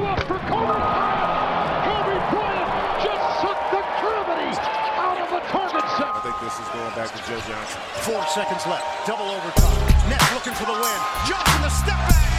go up for Kobe Bryant. Kobe Bryant just sucked the gravity out of the target set. I think this is going back to Joe Johnson. Four seconds left. Double overtime. Nets looking for the win. Johnson the step back.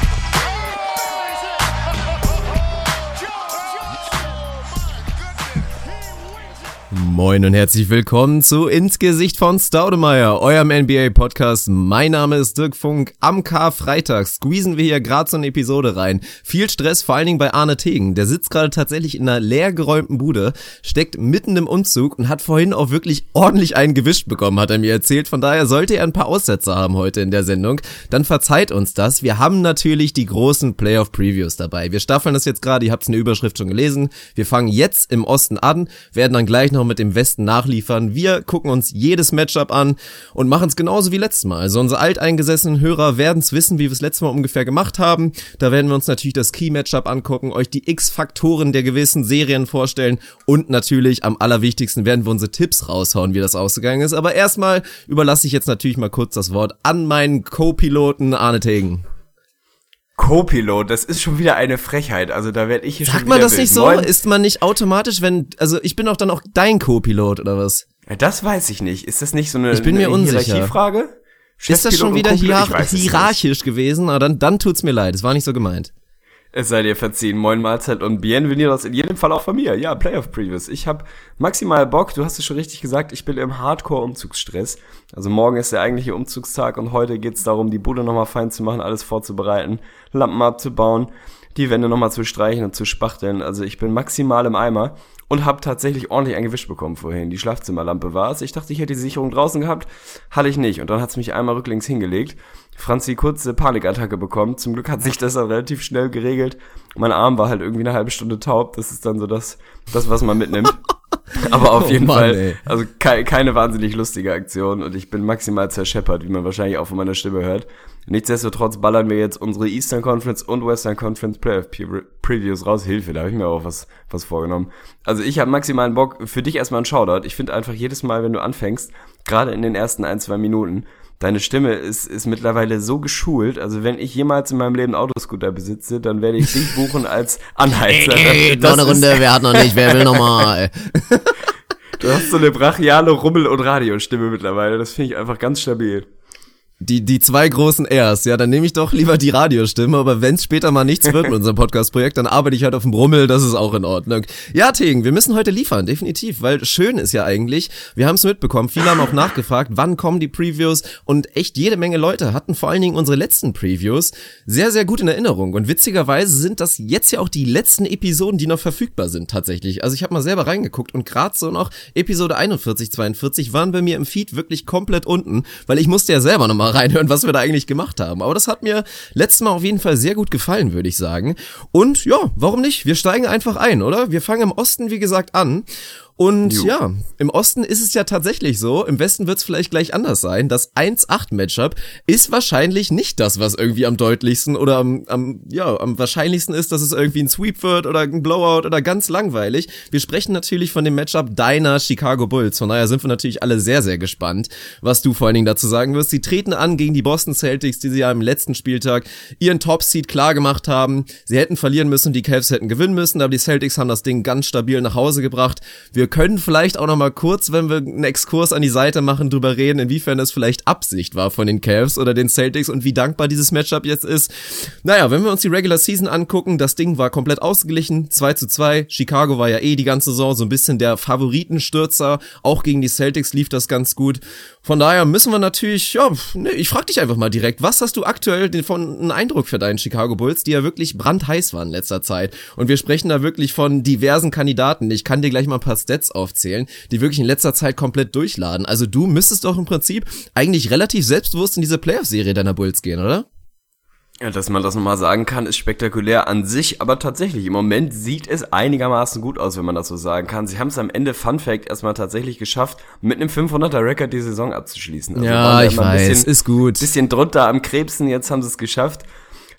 Moin und herzlich willkommen zu Ins Gesicht von Staudemeyer, eurem NBA-Podcast. Mein Name ist Dirk Funk. Am Karfreitag squeezen wir hier gerade so eine Episode rein. Viel Stress, vor allen Dingen bei Arne Tegen. Der sitzt gerade tatsächlich in einer leergeräumten Bude, steckt mitten im Umzug und hat vorhin auch wirklich ordentlich einen gewischt bekommen, hat er mir erzählt. Von daher sollte er ein paar Aussätze haben heute in der Sendung. Dann verzeiht uns das. Wir haben natürlich die großen Playoff-Previews dabei. Wir staffeln das jetzt gerade, ihr habt es in der Überschrift schon gelesen. Wir fangen jetzt im Osten an, werden dann gleich noch mit dem Westen nachliefern. Wir gucken uns jedes Matchup an und machen es genauso wie letztes Mal. Also unsere alteingesessenen Hörer werden es wissen, wie wir es letztes Mal ungefähr gemacht haben. Da werden wir uns natürlich das Key-Matchup angucken, euch die X-Faktoren der gewissen Serien vorstellen und natürlich am allerwichtigsten werden wir unsere Tipps raushauen, wie das ausgegangen ist. Aber erstmal überlasse ich jetzt natürlich mal kurz das Wort an meinen Co-Piloten Arne Tegen. Co-Pilot, das ist schon wieder eine Frechheit. Also da werde ich hier Sagt schon man wieder das wild. nicht so? Moin. Ist man nicht automatisch, wenn, also ich bin doch dann auch dein Co-Pilot oder was? Ja, das weiß ich nicht. Ist das nicht so eine, Ich bin mir unsicher. Hierarchiefrage? Ist das schon wieder hierarchisch gewesen? Aber dann, dann tut's mir leid. Es war nicht so gemeint. Es sei dir verziehen. Moin Mahlzeit und bienvenidos in jedem Fall auch von mir. Ja, Playoff Previews. Ich habe maximal Bock. Du hast es schon richtig gesagt. Ich bin im Hardcore-Umzugsstress. Also morgen ist der eigentliche Umzugstag und heute geht's darum, die Bude nochmal fein zu machen, alles vorzubereiten, Lampen abzubauen, die Wände nochmal zu streichen und zu spachteln. Also ich bin maximal im Eimer und habe tatsächlich ordentlich ein Gewisch bekommen vorhin. Die Schlafzimmerlampe war es. Ich dachte, ich hätte die Sicherung draußen gehabt. Hatte ich nicht. Und dann hat's mich einmal rücklings hingelegt. Franzi kurze Panikattacke bekommen. Zum Glück hat sich das dann relativ schnell geregelt. Mein Arm war halt irgendwie eine halbe Stunde taub. Das ist dann so das, das was man mitnimmt. Aber auf Oh jeden Mann, Fall, ey. also ke keine wahnsinnig lustige Aktion und ich bin maximal zerscheppert, wie man wahrscheinlich auch von meiner Stimme hört. Nichtsdestotrotz ballern wir jetzt unsere Eastern Conference und Western Conference Playoff Pre- Previews raus. Hilfe, da habe ich mir auch was, was vorgenommen. Also ich habe maximalen Bock, für dich erstmal ein Shoutout. Ich finde einfach jedes Mal, wenn du anfängst, gerade in den ersten ein, zwei Minuten, deine Stimme ist, ist mittlerweile so geschult. Also wenn ich jemals in meinem Leben Autoscooter besitze, dann werde ich dich buchen als Anheizer. Das ist- wer hat noch nicht, wer will noch mal? Du hast so eine brachiale Rummel- und Radiostimme mittlerweile. Das finde ich einfach ganz stabil. Die, die zwei großen Rs, ja, dann nehme ich doch lieber die Radiostimme, aber wenn es später mal nichts wird mit unserem Podcast-Projekt, dann arbeite ich halt auf dem Brummel, das ist auch in Ordnung. Ja, Tegen, wir müssen heute liefern, definitiv, weil schön ist ja eigentlich, wir haben es mitbekommen, viele haben auch nachgefragt, wann kommen die Previews und echt jede Menge Leute hatten vor allen Dingen unsere letzten Previews sehr, sehr gut in Erinnerung und witzigerweise sind das jetzt ja auch die letzten Episoden, die noch verfügbar sind tatsächlich. Also ich habe mal selber reingeguckt und gerade so noch Episode 41, 42 waren bei mir im Feed wirklich komplett unten, weil ich musste ja selber nochmal reinhören, was wir da eigentlich gemacht haben. Aber das hat mir letztes Mal auf jeden Fall sehr gut gefallen, würde ich sagen. Und ja, warum nicht? Wir steigen einfach ein, oder? Wir fangen im Osten, wie gesagt, an. Und Jo. ja, im Osten ist es ja tatsächlich so, im Westen wird es vielleicht gleich anders sein. Das 1-8-Matchup ist wahrscheinlich nicht das, was irgendwie am deutlichsten oder am, am, ja, am wahrscheinlichsten ist, dass es irgendwie ein Sweep wird oder ein Blowout oder ganz langweilig. Wir sprechen natürlich von dem Matchup deiner Chicago Bulls. Von daher sind wir natürlich alle sehr, sehr gespannt, was du vor allen Dingen dazu sagen wirst. Sie treten an gegen die Boston Celtics, die sie ja im letzten Spieltag ihren Top-Seed klar gemacht haben. Sie hätten verlieren müssen, die Cavs hätten gewinnen müssen, aber die Celtics haben das Ding ganz stabil nach Hause gebracht. Wir können vielleicht auch noch mal kurz, wenn wir einen Exkurs an die Seite machen, drüber reden, inwiefern es vielleicht Absicht war von den Cavs oder den Celtics und wie dankbar dieses Matchup jetzt ist. Naja, wenn wir uns die Regular Season angucken, das Ding war komplett ausgeglichen, 2 zu 2. Chicago war ja eh die ganze Saison so ein bisschen der Favoritenstürzer. Auch gegen die Celtics lief das ganz gut. Von daher müssen wir natürlich, ja, ne, ich frag dich einfach mal direkt, was hast du aktuell von einen Eindruck für deinen Chicago Bulls, die ja wirklich brandheiß waren in letzter Zeit? Und wir sprechen da wirklich von diversen Kandidaten. Ich kann dir gleich mal ein paar Stats aufzählen, die wirklich in letzter Zeit komplett durchladen. Also du müsstest doch im Prinzip eigentlich relativ selbstbewusst in diese Playoff-Serie deiner Bulls gehen, oder? Ja, dass man das nochmal sagen kann, ist spektakulär an sich, aber tatsächlich, im Moment sieht es einigermaßen gut aus, wenn man das so sagen kann. Sie haben es am Ende, Fun Fact, erstmal tatsächlich geschafft, mit einem 500er Rekord die Saison abzuschließen. Also da immer ein bisschen, ist gut. bisschen drunter am Krebsen, jetzt haben sie es geschafft.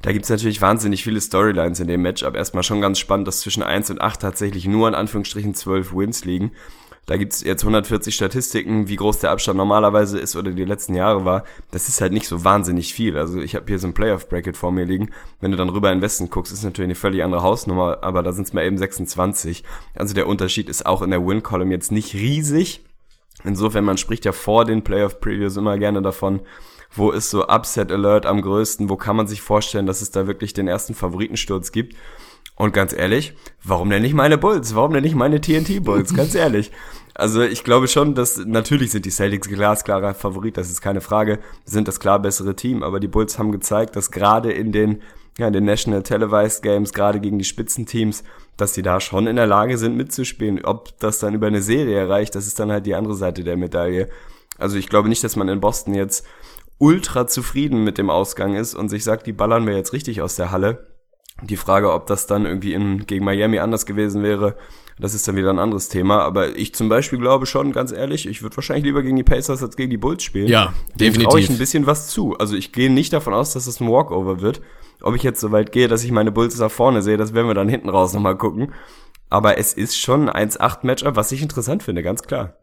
Da gibt's natürlich wahnsinnig viele Storylines in dem Matchup. Erstmal schon ganz spannend, dass zwischen 1 und 8 tatsächlich nur in Anführungsstrichen 12 Wins liegen. Da gibt's jetzt 140 Statistiken, wie groß der Abstand normalerweise ist oder die letzten Jahre war. Das ist halt nicht so wahnsinnig viel. Also ich habe hier so ein Playoff-Bracket vor mir liegen. Wenn du dann rüber in Westen guckst, ist natürlich eine völlig andere Hausnummer, aber da sind's mal eben 26. Also der Unterschied ist auch in der Win-Column jetzt nicht riesig. Insofern, man spricht ja vor den Playoff-Previews immer gerne davon, wo ist so Upset Alert am größten, wo kann man sich vorstellen, dass es da wirklich den ersten Favoritensturz gibt. Und ganz ehrlich, warum denn nicht meine Bulls? Warum denn nicht meine TNT Bulls? Ganz ehrlich. Also ich glaube schon, dass natürlich sind die Celtics glasklarer Favorit, das ist keine Frage, sind das klar bessere Team, aber die Bulls haben gezeigt, dass gerade in den ja, in den National Televised Games, gerade gegen die Spitzenteams, dass sie da schon in der Lage sind mitzuspielen. Ob das dann über eine Serie erreicht, das ist dann halt die andere Seite der Medaille. Also ich glaube nicht, dass man in Boston jetzt ultra zufrieden mit dem Ausgang ist und sich sagt, die ballern wir jetzt richtig aus der Halle. Die Frage, ob das dann irgendwie in, gegen Miami anders gewesen wäre, das ist dann wieder ein anderes Thema. Aber ich zum Beispiel glaube schon, ganz ehrlich, ich würde wahrscheinlich lieber gegen die Pacers als gegen die Bulls spielen. Ja, Dem definitiv. traue ich ein bisschen was zu. Also ich gehe nicht davon aus, dass das ein Walkover wird. Ob ich jetzt so weit gehe, dass ich meine Bulls da vorne sehe, das werden wir dann hinten raus nochmal gucken. Aber es ist schon ein 1-8-Matchup, was ich interessant finde, ganz klar.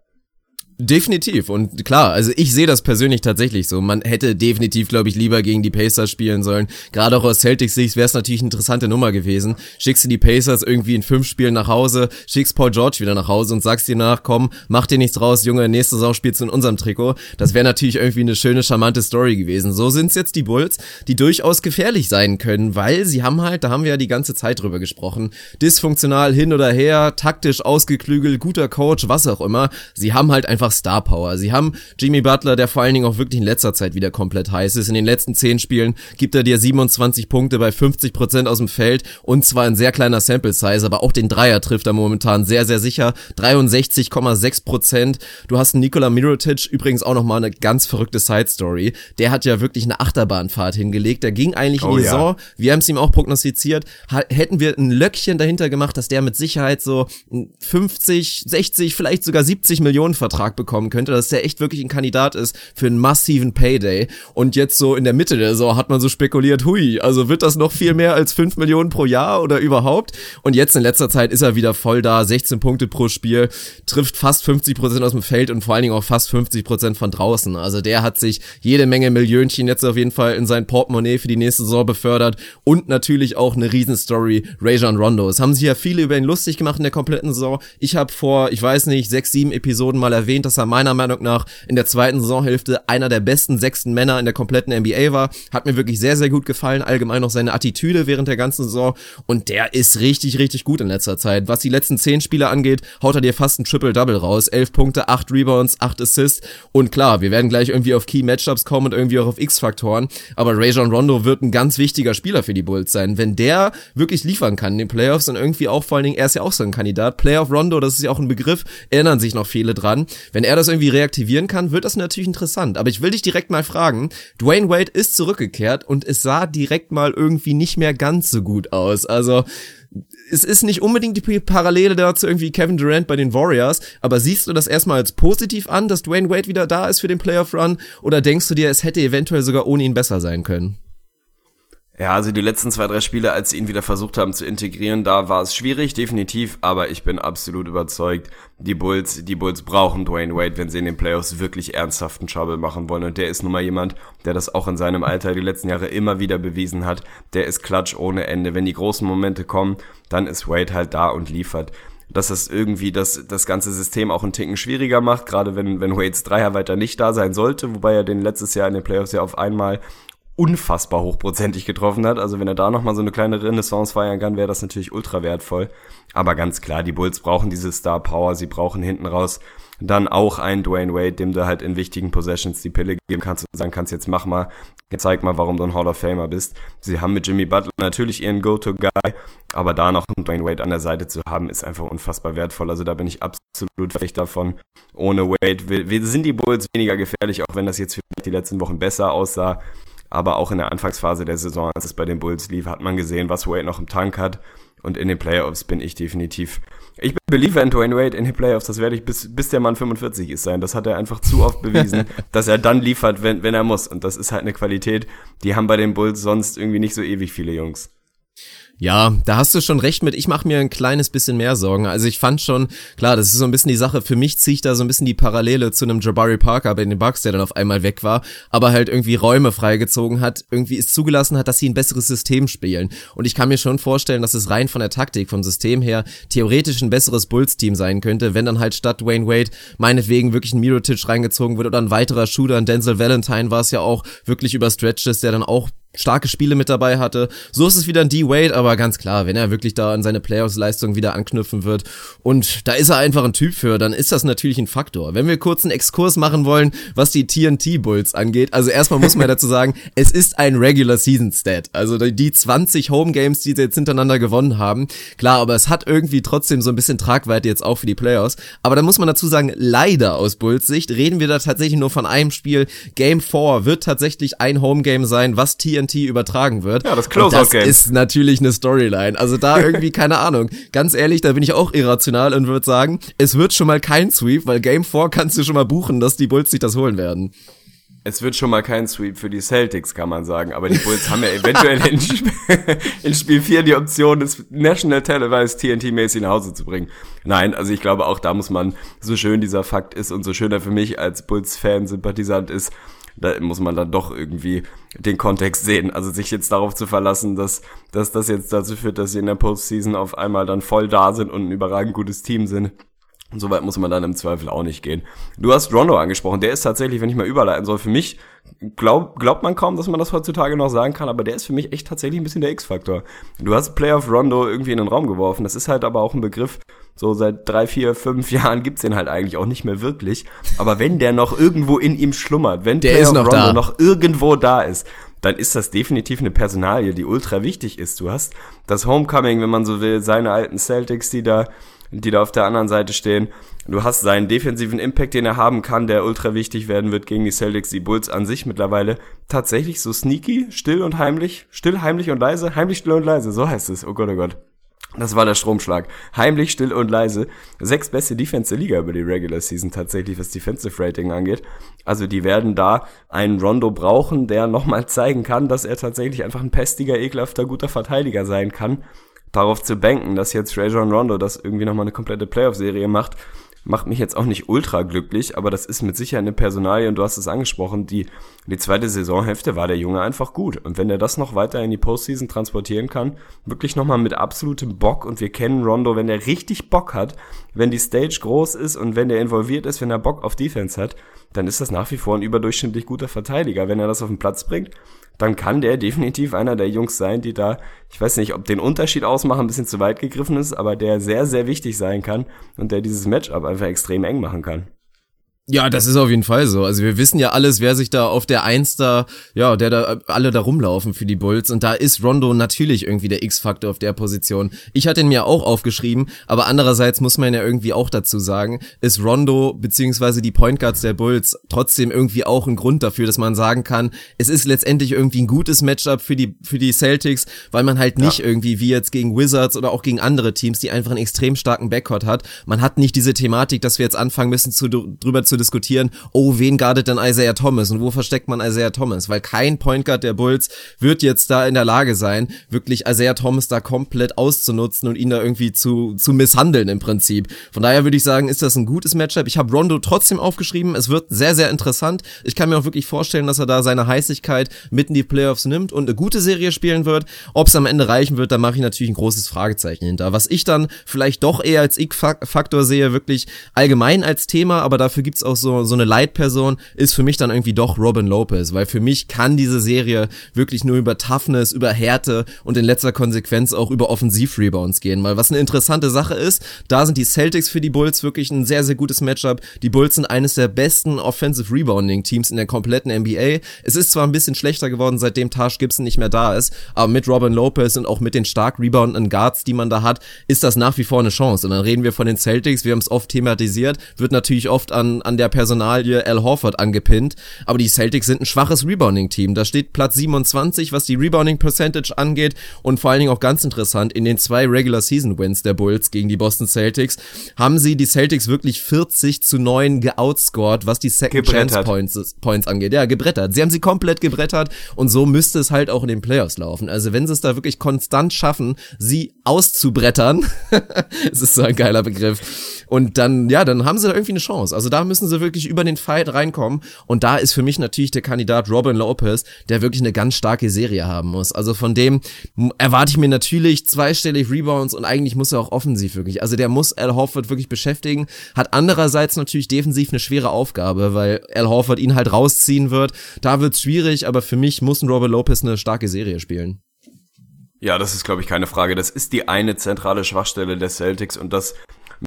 Definitiv und klar, also ich sehe das persönlich tatsächlich so. Man hätte definitiv, glaube ich, lieber gegen die Pacers spielen sollen. Gerade auch aus Celtics Sicht wäre es natürlich eine interessante Nummer gewesen. Schickst du die Pacers irgendwie in fünf Spielen nach Hause, schickst Paul George wieder nach Hause und sagst dir nach, komm, mach dir nichts raus, Junge, nächste Saison spielst du in unserem Trikot. Das wäre natürlich irgendwie eine schöne, charmante Story gewesen. So sind's jetzt die Bulls, die durchaus gefährlich sein können, weil sie haben halt, da haben wir ja die ganze Zeit drüber gesprochen, dysfunktional hin oder her, taktisch ausgeklügelt, guter Coach, was auch immer. Sie haben halt einfach Star Power. Sie haben Jimmy Butler, der vor allen Dingen auch wirklich in letzter Zeit wieder komplett heiß ist. In den letzten zehn Spielen gibt er dir 27 Punkte bei 50 Prozent aus dem Feld und zwar ein sehr kleiner Sample Size, aber auch den Dreier trifft er momentan sehr, sehr sicher. 63,6 Prozent. Du hast Nikola Mirotic, übrigens auch nochmal eine ganz verrückte Side Story. Der hat ja wirklich eine Achterbahnfahrt hingelegt. Der ging eigentlich in Oh die ja. Saison wir haben es ihm auch prognostiziert, hätten wir ein Löckchen dahinter gemacht, dass der mit Sicherheit so einen 50, 60, vielleicht sogar 70 Millionen Vertrag bekommen könnte, dass der echt wirklich ein Kandidat ist für einen massiven Payday. Und jetzt so in der Mitte der Saison hat man so spekuliert, hui, also wird das noch viel mehr als 5 Millionen pro Jahr oder überhaupt? Und jetzt in letzter Zeit ist er wieder voll da, 16 Punkte pro Spiel, trifft fast 50 Prozent aus dem Feld und vor allen Dingen auch fast 50 Prozent von draußen. Also der hat sich jede Menge Millionchen jetzt auf jeden Fall in sein Portemonnaie für die nächste Saison befördert und natürlich auch eine Riesenstory Rajon Rondo. Es haben sich ja viele über ihn lustig gemacht in der kompletten Saison. Ich habe vor, ich weiß nicht, sechs, sieben Episoden mal erwähnt, dass er meiner Meinung nach in der zweiten Saisonhälfte einer der besten sechsten Männer in der kompletten NBA war. Hat mir wirklich sehr, sehr gut gefallen. Allgemein auch seine Attitüde während der ganzen Saison. Und der ist richtig, richtig gut in letzter Zeit. Was die letzten zehn Spiele angeht, haut er dir fast ein Triple-Double raus. Elf Punkte, acht Rebounds, acht Assists. Und klar, wir werden gleich irgendwie auf Key-Matchups kommen und irgendwie auch auf X-Faktoren. Aber Rajon Rondo wird ein ganz wichtiger Spieler für die Bulls sein. Wenn der wirklich liefern kann in den Playoffs und irgendwie auch vor allen Dingen, er ist ja auch so ein Kandidat. Playoff Rondo, das ist ja auch ein Begriff, erinnern sich noch viele dran. Wenn er das irgendwie reaktivieren kann, wird das natürlich interessant. Aber ich will dich direkt mal fragen, Dwayne Wade ist zurückgekehrt und es sah direkt mal irgendwie nicht mehr ganz so gut aus. Also, es ist nicht unbedingt die Parallele dazu irgendwie Kevin Durant bei den Warriors, aber siehst du das erstmal als positiv an, dass Dwayne Wade wieder da ist für den Playoff Run oder denkst du dir, es hätte eventuell sogar ohne ihn besser sein können? Ja, also die letzten zwei, drei Spiele, als sie ihn wieder versucht haben zu integrieren, da war es schwierig, definitiv, aber ich bin absolut überzeugt, die Bulls, die Bulls brauchen Dwayne Wade, wenn sie in den Playoffs wirklich ernsthaften Trouble machen wollen. Und der ist nun mal jemand, der das auch in seinem Alter die letzten Jahre immer wieder bewiesen hat. Der ist klatsch ohne Ende. Wenn die großen Momente kommen, dann ist Wade halt da und liefert dass das irgendwie das, das ganze System auch einen Ticken schwieriger macht, gerade wenn, wenn Wades Dreier weiter nicht da sein sollte, wobei er den letztes Jahr in den Playoffs ja auf einmal unfassbar hochprozentig getroffen hat. Also wenn er da nochmal so eine kleine Renaissance feiern kann, wäre das natürlich ultra wertvoll. Aber ganz klar, die Bulls brauchen diese Star Power, sie brauchen hinten raus dann auch einen Dwayne Wade, dem du halt in wichtigen Possessions die Pille geben kannst und sagen kannst, jetzt mach mal, zeig mal, warum du ein Hall of Famer bist. Sie haben mit Jimmy Butler natürlich ihren Go-To-Guy, aber da noch einen Dwayne Wade an der Seite zu haben, ist einfach unfassbar wertvoll. Also da bin ich absolut fertig davon. Ohne Wade sind die Bulls weniger gefährlich, auch wenn das jetzt für die letzten Wochen besser aussah. Aber auch in der Anfangsphase der Saison, als es bei den Bulls lief, hat man gesehen, was Wade noch im Tank hat. Und in den Playoffs bin ich definitiv. Ich bin Believer in Dwayne Wade in den Playoffs. Das werde ich bis, bis der Mann 45 ist sein. Das hat er einfach zu oft bewiesen, dass er dann liefert, wenn, wenn er muss. Und das ist halt eine Qualität, die haben bei den Bulls sonst irgendwie nicht so ewig viele Jungs. Ja, da hast du schon recht mit. Ich mache mir ein kleines bisschen mehr Sorgen. Also ich fand schon, klar, das ist so ein bisschen die Sache. Für mich ziehe ich da so ein bisschen die Parallele zu einem Jabari Parker bei den Bucks, der dann auf einmal weg war, aber halt irgendwie Räume freigezogen hat, irgendwie es zugelassen hat, dass sie ein besseres System spielen. Und ich kann mir schon vorstellen, dass es rein von der Taktik, vom System her, theoretisch ein besseres Bulls-Team sein könnte, wenn dann halt statt Wayne Wade meinetwegen wirklich ein Mirotic reingezogen wird oder ein weiterer Shooter, ein Denzel Valentine war es ja auch wirklich über Stretches, der dann auch starke Spiele mit dabei hatte. So ist es wieder ein D-Wade, aber ganz klar, wenn er wirklich da an seine Playoffs-Leistung wieder anknüpfen wird und da ist er einfach ein Typ für, dann ist das natürlich ein Faktor. Wenn wir kurz einen Exkurs machen wollen, was die TNT-Bulls angeht, also erstmal muss man dazu sagen, es ist ein Regular-Season-Stat. Also die 20 Home-Games, die sie jetzt hintereinander gewonnen haben, klar, aber es hat irgendwie trotzdem so ein bisschen Tragweite jetzt auch für die Playoffs. Aber da muss man dazu sagen, leider aus Bulls Sicht reden wir da tatsächlich nur von einem Spiel. Game 4 wird tatsächlich ein Home-Game sein, was TNT TNT übertragen wird. Ja, das Closeout-Game. Das ist natürlich eine Storyline. Also da irgendwie, keine Ahnung. Ganz ehrlich, da bin ich auch irrational und würde sagen, es wird schon mal kein Sweep, weil Game 4 kannst du schon mal buchen, dass die Bulls sich das holen werden. Es wird schon mal kein Sweep für die Celtics, kann man sagen. Aber die Bulls haben ja eventuell in, Sp in Spiel 4 die Option, das National Televised TNT-mäßig nach Hause zu bringen. Nein, also ich glaube, auch da muss man, so schön dieser Fakt ist und so schön er für mich als Bulls-Fan, Sympathisant ist, da muss man dann doch irgendwie den Kontext sehen. Also sich jetzt darauf zu verlassen, dass, dass das jetzt dazu führt, dass sie in der Postseason auf einmal dann voll da sind und ein überragend gutes Team sind. Und so weit muss man dann im Zweifel auch nicht gehen. Du hast Rondo angesprochen. Der ist tatsächlich, wenn ich mal überleiten soll, für mich, glaub, glaubt man kaum, dass man das heutzutage noch sagen kann, aber der ist für mich echt tatsächlich ein bisschen der X-Faktor. Du hast Playoff Rondo irgendwie in den Raum geworfen. Das ist halt aber auch ein Begriff, so seit drei, vier, fünf Jahren gibt's den halt eigentlich auch nicht mehr wirklich. Aber wenn der noch irgendwo in ihm schlummert, wenn der ist noch, da. noch irgendwo da ist, dann ist das definitiv eine Personalie, die ultra wichtig ist. Du hast das Homecoming, wenn man so will, seine alten Celtics, die da, die da auf der anderen Seite stehen. Du hast seinen defensiven Impact, den er haben kann, der ultra wichtig werden wird gegen die Celtics, die Bulls an sich mittlerweile tatsächlich so sneaky, still und heimlich, still, heimlich und leise, heimlich, still und leise, so heißt es. Oh Gott, oh Gott. Das war der Stromschlag. Heimlich, still und leise. Sechs beste Defense der Liga über die Regular Season tatsächlich, was Defensive Rating angeht. Also die werden da einen Rondo brauchen, der nochmal zeigen kann, dass er tatsächlich einfach ein pestiger, ekelhafter, guter Verteidiger sein kann. Darauf zu banken, dass jetzt Rajon Rondo das irgendwie nochmal eine komplette Playoff-Serie macht, macht mich jetzt auch nicht ultra glücklich, aber das ist mit Sicherheit eine Personalie und du hast es angesprochen, die, die zweite Saisonhälfte war der Junge einfach gut. Und wenn er das noch weiter in die Postseason transportieren kann, wirklich nochmal mit absolutem Bock und wir kennen Rondo, wenn er richtig Bock hat, wenn die Stage groß ist und wenn er involviert ist, wenn er Bock auf Defense hat, dann ist das nach wie vor ein überdurchschnittlich guter Verteidiger. Wenn er das auf den Platz bringt, dann kann der definitiv einer der Jungs sein, die da, ich weiß nicht, ob den Unterschied ausmachen ein bisschen zu weit gegriffen ist, aber der sehr, sehr wichtig sein kann und der dieses Matchup einfach extrem eng machen kann. Ja, das ist auf jeden Fall so. Also wir wissen ja alles, wer sich da auf der Eins da, ja, der da alle da rumlaufen für die Bulls und da ist Rondo natürlich irgendwie der X-Faktor auf der Position. Ich hatte ihn mir auch aufgeschrieben, aber andererseits muss man ja irgendwie auch dazu sagen, ist Rondo beziehungsweise die Point Guards der Bulls trotzdem irgendwie auch ein Grund dafür, dass man sagen kann, es ist letztendlich irgendwie ein gutes Matchup für die für die Celtics, weil man halt nicht ja. irgendwie wie jetzt gegen Wizards oder auch gegen andere Teams, die einfach einen extrem starken Backcourt hat. Man hat nicht diese Thematik, dass wir jetzt anfangen müssen zu drüber zu diskutieren, oh, wen guardet denn Isaiah Thomas und wo versteckt man Isaiah Thomas? Weil kein Point Guard der Bulls wird jetzt da in der Lage sein, wirklich Isaiah Thomas da komplett auszunutzen und ihn da irgendwie zu, zu misshandeln im Prinzip. Von daher würde ich sagen, ist das ein gutes Matchup. Ich habe Rondo trotzdem aufgeschrieben. Es wird sehr, sehr interessant. Ich kann mir auch wirklich vorstellen, dass er da seine Heißigkeit mitten in die Playoffs nimmt und eine gute Serie spielen wird. Ob es am Ende reichen wird, da mache ich natürlich ein großes Fragezeichen hinter. Was ich dann vielleicht doch eher als Ich-Faktor sehe, wirklich allgemein als Thema, aber dafür gibt's auch so, so eine Leitperson, ist für mich dann irgendwie doch Robin Lopez, weil für mich kann diese Serie wirklich nur über Toughness, über Härte und in letzter Konsequenz auch über Offensiv-Rebounds gehen, weil was eine interessante Sache ist, da sind die Celtics für die Bulls wirklich ein sehr, sehr gutes Matchup. Die Bulls sind eines der besten Offensive Rebounding Teams in der kompletten NBA. Es ist zwar ein bisschen schlechter geworden, seitdem Taj Gibson nicht mehr da ist, aber mit Robin Lopez und auch mit den stark reboundenden Guards, die man da hat, ist das nach wie vor eine Chance. Und dann reden wir von den Celtics, wir haben es oft thematisiert, wird natürlich oft an, an an der Personalie Al Horford angepinnt. Aber die Celtics sind ein schwaches Rebounding-Team. Da steht Platz 27, was die Rebounding-Percentage angeht. Und vor allen Dingen auch ganz interessant, in den zwei Regular-Season-Wins der Bulls gegen die Boston Celtics haben sie die Celtics wirklich 40 zu 9 geoutscored, was die Second Chance Points, Points angeht. Ja, gebrettert. Sie haben sie komplett gebrettert und so müsste es halt auch in den Playoffs laufen. Also wenn sie es da wirklich konstant schaffen, sie auszubrettern, es ist so ein geiler Begriff, und dann, ja, dann haben sie da irgendwie eine Chance. Also da müssen sie wirklich über den Fight reinkommen. Und da ist für mich natürlich der Kandidat Robin Lopez, der wirklich eine ganz starke Serie haben muss. Also von dem erwarte ich mir natürlich zweistellig Rebounds und eigentlich muss er auch offensiv wirklich. Also der muss Al Horford wirklich beschäftigen. Hat andererseits natürlich defensiv eine schwere Aufgabe, weil Al Horford ihn halt rausziehen wird. Da wird's schwierig, aber für mich muss ein Robin Lopez eine starke Serie spielen. Ja, das ist, glaube ich, keine Frage. Das ist die eine zentrale Schwachstelle der Celtics und das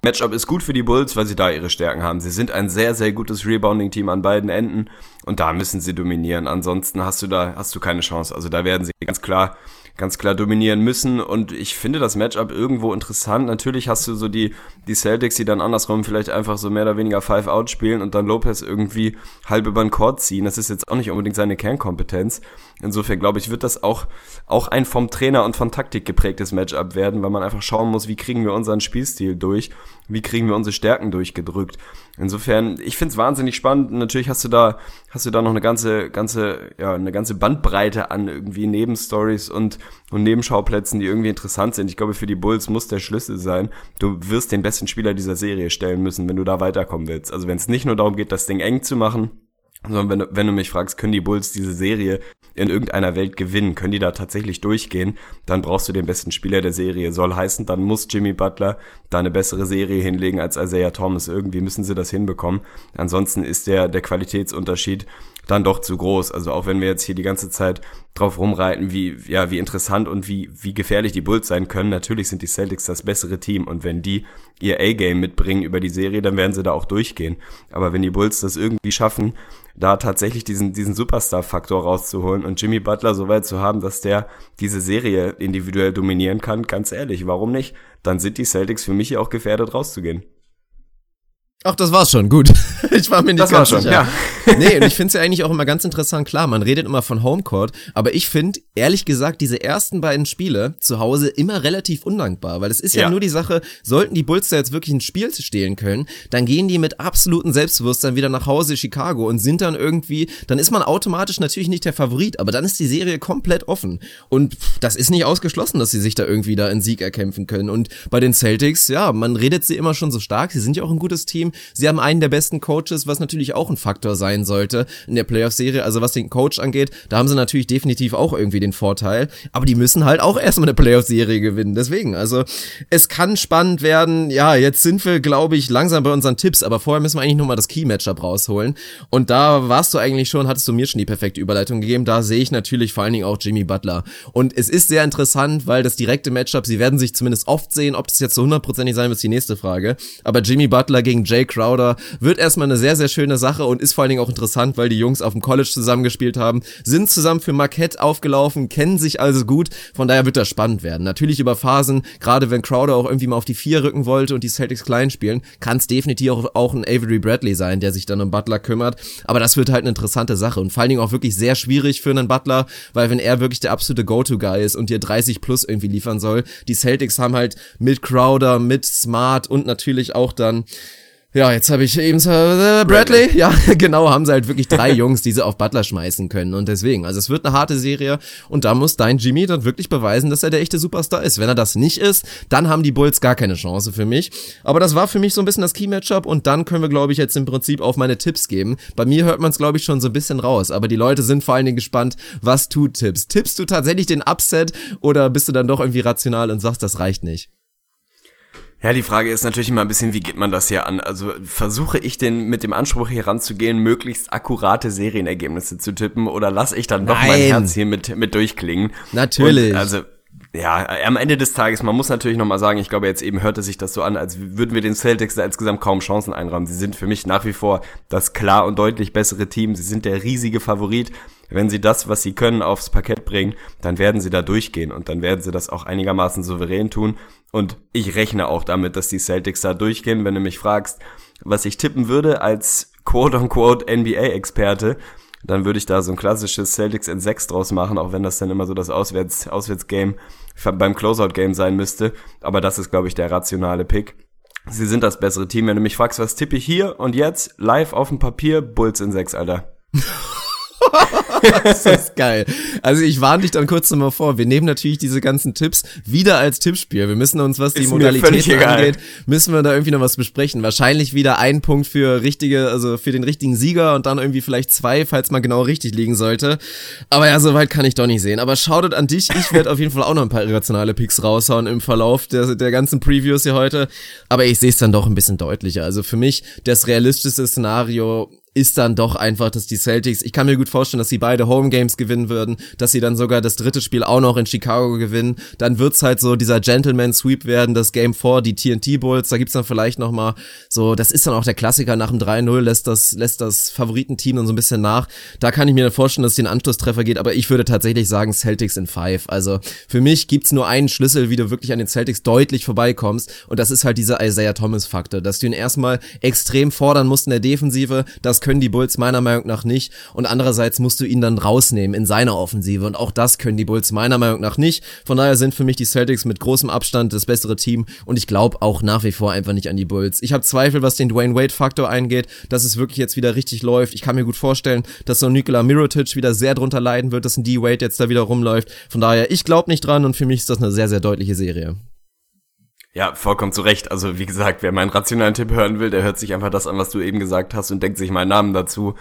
Matchup ist gut für die Bulls, weil sie da ihre Stärken haben. Sie sind ein sehr, sehr gutes Rebounding-Team an beiden Enden und da müssen sie dominieren. Ansonsten hast du da, hast du keine Chance. Also da werden sie ganz klar ganz klar dominieren müssen. Und ich finde das Matchup irgendwo interessant. Natürlich hast du so die, die Celtics, die dann andersrum vielleicht einfach so mehr oder weniger Five-Out spielen und dann Lopez irgendwie halb über den Court ziehen. Das ist jetzt auch nicht unbedingt seine Kernkompetenz. Insofern glaube ich, wird das auch, auch ein vom Trainer und von Taktik geprägtes Matchup werden, weil man einfach schauen muss, wie kriegen wir unseren Spielstil durch, wie kriegen wir unsere Stärken durchgedrückt. Insofern, ich finde es wahnsinnig spannend. Natürlich hast du da, hast du da noch eine ganze, ganze, ja, eine ganze Bandbreite an irgendwie Nebenstories und, und Nebenschauplätzen, die irgendwie interessant sind. Ich glaube, für die Bulls muss der Schlüssel sein. Du wirst den besten Spieler dieser Serie stellen müssen, wenn du da weiterkommen willst. Also wenn es nicht nur darum geht, das Ding eng zu machen, sondern wenn, wenn du mich fragst, können die Bulls diese Serie in irgendeiner Welt gewinnen, können die da tatsächlich durchgehen, dann brauchst du den besten Spieler der Serie. Soll heißen, dann muss Jimmy Butler da eine bessere Serie hinlegen als Isaiah Thomas. Irgendwie müssen sie das hinbekommen. Ansonsten ist der, der Qualitätsunterschied dann doch zu groß. Also auch wenn wir jetzt hier die ganze Zeit drauf rumreiten, wie, ja, wie interessant und wie, wie gefährlich die Bulls sein können, natürlich sind die Celtics das bessere Team und wenn die ihr A-Game mitbringen über die Serie, dann werden sie da auch durchgehen. Aber wenn die Bulls das irgendwie schaffen, da tatsächlich diesen, diesen Superstar-Faktor rauszuholen und Jimmy Butler so weit zu haben, dass der diese Serie individuell dominieren kann, ganz ehrlich, warum nicht? Dann sind die Celtics für mich ja auch gefährdet rauszugehen. Ach, das war's schon, gut. ich war mir nicht das ganz schon, sicher. Ja. nee, und ich finde es ja eigentlich auch immer ganz interessant, klar, man redet immer von Homecourt, aber ich finde, ehrlich gesagt, diese ersten beiden Spiele zu Hause immer relativ undankbar, weil es ist ja, ja, nur die Sache, sollten die Bulls da jetzt wirklich ein Spiel stehlen können, dann gehen die mit absolutem Selbstbewusstsein wieder nach Hause Chicago und sind dann irgendwie, dann ist man automatisch natürlich nicht der Favorit, aber dann ist die Serie komplett offen. Und das ist nicht ausgeschlossen, dass sie sich da irgendwie da einen Sieg erkämpfen können. Und bei den Celtics, ja, man redet sie immer schon so stark, sie sind ja auch ein gutes Team, Sie haben einen der besten Coaches, was natürlich auch ein Faktor sein sollte in der Playoff-Serie. Also was den Coach angeht, da haben sie natürlich definitiv auch irgendwie den Vorteil. Aber die müssen halt auch erstmal eine Playoff-Serie gewinnen. Deswegen, also es kann spannend werden. Ja, jetzt sind wir, glaube ich, langsam bei unseren Tipps. Aber vorher müssen wir eigentlich nochmal das Key-Matchup rausholen. Und da warst du eigentlich schon, hattest du mir schon die perfekte Überleitung gegeben. Da sehe ich natürlich vor allen Dingen auch Jimmy Butler. Und es ist sehr interessant, weil das direkte Matchup, sie werden sich zumindest oft sehen. Ob das jetzt so hundertprozentig sein wird, ist die nächste Frage. Aber Jimmy Butler gegen Jay Crowder wird erstmal eine sehr, sehr schöne Sache und ist vor allen Dingen auch interessant, weil die Jungs auf dem College zusammengespielt haben, sind zusammen für Marquette aufgelaufen, kennen sich also gut. Von daher wird das spannend werden. Natürlich über Phasen, gerade wenn Crowder auch irgendwie mal auf die vier rücken wollte und die Celtics klein spielen, kann es definitiv auch, auch ein Avery Bradley sein, der sich dann um Butler kümmert. Aber das wird halt eine interessante Sache und vor allen Dingen auch wirklich sehr schwierig für einen Butler, weil wenn er wirklich der absolute Go-To-Guy ist und dir 30 plus irgendwie liefern soll, die Celtics haben halt mit Crowder, mit Smart und natürlich auch dann ja, jetzt habe ich eben äh, Bradley. Ja, genau, haben sie halt wirklich drei Jungs, die sie auf Butler schmeißen können. Und deswegen, also es wird eine harte Serie und da muss dein Jimmy dann wirklich beweisen, dass er der echte Superstar ist. Wenn er das nicht ist, dann haben die Bulls gar keine Chance für mich. Aber das war für mich so ein bisschen das Key-Matchup und dann können wir, glaube ich, jetzt im Prinzip auf meine Tipps geben. Bei mir hört man es, glaube ich, schon so ein bisschen raus. Aber die Leute sind vor allen Dingen gespannt, was du tippst. Tippst du tatsächlich den Upset oder bist du dann doch irgendwie rational und sagst, das reicht nicht? Ja, die Frage ist natürlich immer ein bisschen, wie geht man das hier an? Also versuche ich denn mit dem Anspruch hier ranzugehen, möglichst akkurate Serienergebnisse zu tippen oder lasse ich dann doch Nein. mein Herz hier mit, mit durchklingen? Natürlich. Und also ja, am Ende des Tages, man muss natürlich nochmal sagen, ich glaube, jetzt eben hörte sich das so an, als würden wir den Celtics da insgesamt kaum Chancen einräumen. Sie sind für mich nach wie vor das klar und deutlich bessere Team. Sie sind der riesige Favorit. Wenn sie das, was sie können, aufs Parkett bringen, dann werden sie da durchgehen und dann werden sie das auch einigermaßen souverän tun. Und ich rechne auch damit, dass die Celtics da durchgehen. Wenn du mich fragst, was ich tippen würde als quote-unquote NBA-Experte, dann würde ich da so ein klassisches Celtics in 6 draus machen, auch wenn das dann immer so das Auswärts, Auswärtsgame beim Closeout-Game sein müsste. Aber das ist, glaube ich, der rationale Pick. Sie sind das bessere Team. Wenn du mich fragst, was tippe ich hier und jetzt live auf dem Papier, Bulls in 6, Alter. das ist geil. Also ich warne dich dann kurz nochmal vor. Wir nehmen natürlich diese ganzen Tipps wieder als Tippspiel. Wir müssen uns, was die ist Modalitäten angeht, müssen wir da irgendwie noch was besprechen. Wahrscheinlich wieder ein Punkt für richtige, also für den richtigen Sieger und dann irgendwie vielleicht zwei, falls man genau richtig liegen sollte. Aber ja, soweit kann ich doch nicht sehen. Aber schautet an dich. Ich werde auf jeden Fall auch noch ein paar irrationale Picks raushauen im Verlauf der, der ganzen Previews hier heute. Aber ich sehe es dann doch ein bisschen deutlicher. Also für mich das realistischste Szenario ist dann doch einfach, dass die Celtics, ich kann mir gut vorstellen, dass sie beide Home Games gewinnen würden, dass sie dann sogar das dritte Spiel auch noch in Chicago gewinnen. Dann wird's halt so dieser Gentleman Sweep werden, das Game 4, die TNT Bulls, da gibt's dann vielleicht noch so, das ist dann auch der Klassiker nach dem 3-0 lässt das lässt das Favoritenteam dann so ein bisschen nach. Da kann ich mir vorstellen, dass es den Anschlusstreffer geht, aber ich würde tatsächlich sagen Celtics in 5. Also für mich gibt's nur einen Schlüssel, wie du wirklich an den Celtics deutlich vorbeikommst und das ist halt dieser Isaiah Thomas Faktor, dass du ihn erstmal extrem fordern musst in der Defensive, das können die Bulls meiner Meinung nach nicht. Und andererseits musst du ihn dann rausnehmen in seiner Offensive. Und auch das können die Bulls meiner Meinung nach nicht. Von daher sind für mich die Celtics mit großem Abstand das bessere Team. Und ich glaube auch nach wie vor einfach nicht an die Bulls. Ich habe Zweifel, was den Dwayne Wade-Faktor eingeht, dass es wirklich jetzt wieder richtig läuft. Ich kann mir gut vorstellen, dass so Nikola Mirotic wieder sehr drunter leiden wird, dass ein D-Wade jetzt da wieder rumläuft. Von daher, ich glaube nicht dran und für mich ist das eine sehr, sehr deutliche Serie. Ja, vollkommen zu Recht. Also wie gesagt, wer meinen rationalen Tipp hören will, der hört sich einfach das an, was du eben gesagt hast und denkt sich meinen Namen dazu.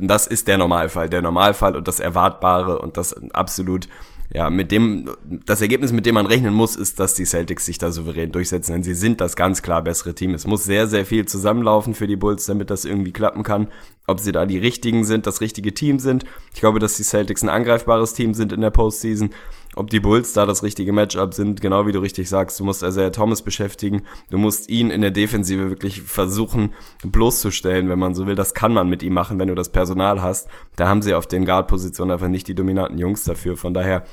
Das ist der Normalfall, der Normalfall und das Erwartbare und das absolut, ja, mit dem, das Ergebnis, mit dem man rechnen muss, ist, dass die Celtics sich da souverän durchsetzen, denn sie sind das ganz klar bessere Team. Es muss sehr, sehr viel zusammenlaufen für die Bulls, damit das irgendwie klappen kann. Ob sie da die richtigen sind, das richtige Team sind. Ich glaube, dass die Celtics ein angreifbares Team sind in der Postseason ob die Bulls da das richtige Matchup sind, genau wie du richtig sagst. Du musst Isaiah Thomas beschäftigen. Du musst ihn in der Defensive wirklich versuchen bloßzustellen, wenn man so will. Das kann man mit ihm machen, wenn du das Personal hast. Da haben sie auf den Guard-Positionen einfach nicht die dominanten Jungs dafür. Von daher,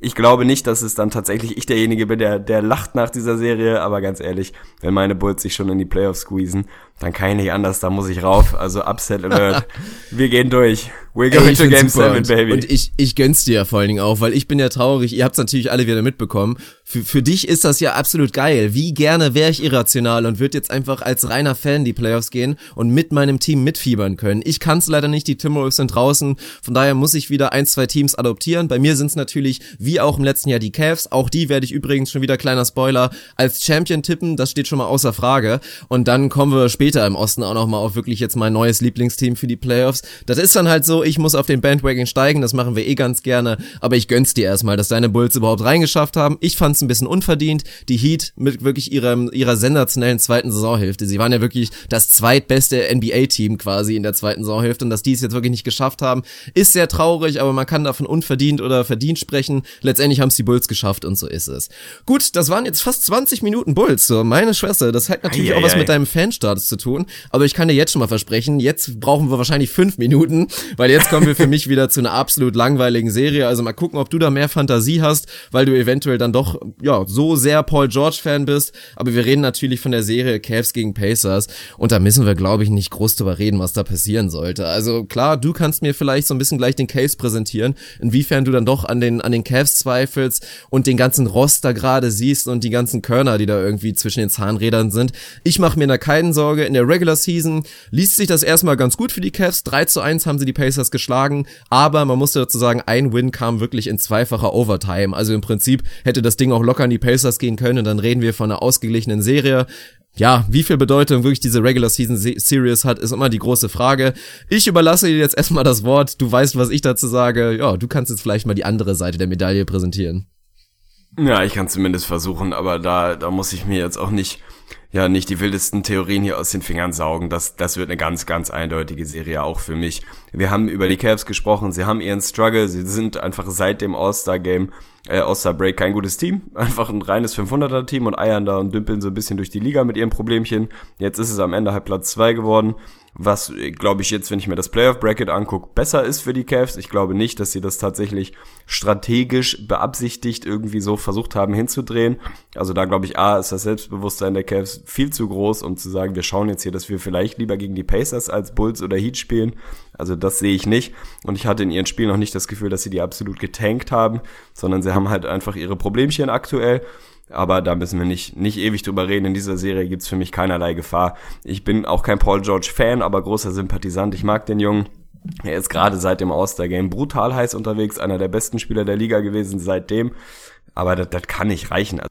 ich glaube nicht, dass es dann tatsächlich ich derjenige bin, der, der lacht nach dieser Serie, aber ganz ehrlich, wenn meine Bulls sich schon in die Playoffs squeezen, dann kann ich nicht anders, da muss ich rauf. Also Upset Alert. Wir gehen durch. We're going Ey, to Game 7, Baby. Und ich, ich gönn's dir ja vor allen Dingen auch, weil ich bin ja traurig. Ihr habt's natürlich alle wieder mitbekommen. Für, für dich ist das ja absolut geil. Wie gerne wäre ich irrational und würde jetzt einfach als reiner Fan die Playoffs gehen und mit meinem Team mitfiebern können. Ich kann's leider nicht, die Timberwolves sind draußen. Von daher muss ich wieder ein, zwei Teams adoptieren. Bei mir sind's natürlich, wie auch im letzten Jahr, die Cavs. Auch die werde ich übrigens schon wieder, kleiner Spoiler, als Champion tippen. Das steht schon mal außer Frage. Und dann kommen wir später im Osten auch nochmal auf wirklich jetzt mein neues Lieblingsteam für die Playoffs. Das ist dann halt so, ich muss auf den Bandwagon steigen, das machen wir eh ganz gerne, aber ich gönn's dir erstmal, dass deine Bulls überhaupt reingeschafft haben. Ich fand's ein bisschen unverdient. Die Heat mit wirklich ihrem, ihrer sensationellen zweiten Saisonhälfte. Sie waren ja wirklich das zweitbeste NBA-Team quasi in der zweiten Saisonhälfte und dass die es jetzt wirklich nicht geschafft haben, ist sehr traurig, aber man kann davon unverdient oder verdient sprechen. Letztendlich haben es die Bulls geschafft und so ist es. Gut, das waren jetzt fast 20 Minuten Bulls, so meine Schwester. Das hat natürlich ei, auch ei, was ei. mit deinem Fanstatus zu tun, aber ich kann dir jetzt schon mal versprechen, jetzt brauchen wir wahrscheinlich fünf Minuten, weil jetzt kommen wir für mich wieder zu einer absolut langweiligen Serie. Also mal gucken, ob du da mehr Fantasie hast, weil du eventuell dann doch, ja, so sehr Paul George Fan bist. Aber wir reden natürlich von der Serie Cavs gegen Pacers. Und da müssen wir, glaube ich, nicht groß drüber reden, was da passieren sollte. Also klar, du kannst mir vielleicht so ein bisschen gleich den Case präsentieren, inwiefern du dann doch an den, an den Cavs zweifelst und den ganzen Rost da gerade siehst und die ganzen Körner, die da irgendwie zwischen den Zahnrädern sind. Ich mache mir da keinen Sorge. In der Regular Season liest sich das erstmal ganz gut für die Cavs. 3 zu 1 haben sie die Pacers geschlagen geschlagen, aber man musste dazu sagen, ein Win kam wirklich in zweifacher Overtime. Also im Prinzip hätte das Ding auch locker an die Pacers gehen können und dann reden wir von einer ausgeglichenen Serie. Ja, wie viel Bedeutung wirklich diese Regular Season Series hat, ist immer die große Frage. Ich überlasse dir jetzt erstmal das Wort. Du weißt, was ich dazu sage. Ja, du kannst jetzt vielleicht mal die andere Seite der Medaille präsentieren. Ja, ich kann zumindest versuchen, aber da, da muss ich mir jetzt auch nicht ja nicht die wildesten Theorien hier aus den Fingern saugen. Das, das wird eine ganz, ganz eindeutige Serie auch für mich. Wir haben über die Cavs gesprochen, sie haben ihren Struggle, sie sind einfach seit dem All-Star-Game, äh, All-Star-Break kein gutes Team. Einfach ein reines 500er-Team und eiern da und dümpeln so ein bisschen durch die Liga mit ihren Problemchen. Jetzt ist es am Ende halt Platz zwei geworden was, glaube ich, jetzt, wenn ich mir das Playoff-Bracket angucke, besser ist für die Cavs. Ich glaube nicht, dass sie das tatsächlich strategisch beabsichtigt irgendwie so versucht haben hinzudrehen. Also da glaube ich, A, ist das Selbstbewusstsein der Cavs viel zu groß, um zu sagen, wir schauen jetzt hier, dass wir vielleicht lieber gegen die Pacers als Bulls oder Heat spielen. Also das sehe ich nicht. Und ich hatte in ihren Spielen noch nicht das Gefühl, dass sie die absolut getankt haben, sondern sie haben halt einfach ihre Problemchen aktuell. Aber da müssen wir nicht, nicht ewig drüber reden. In dieser Serie gibt's für mich keinerlei Gefahr. Ich bin auch kein Paul George Fan, aber großer Sympathisant. Ich mag den Jungen. Er ist gerade seit dem All-Star-Game brutal heiß unterwegs, einer der besten Spieler der Liga gewesen seitdem. Aber das, das kann nicht reichen. Also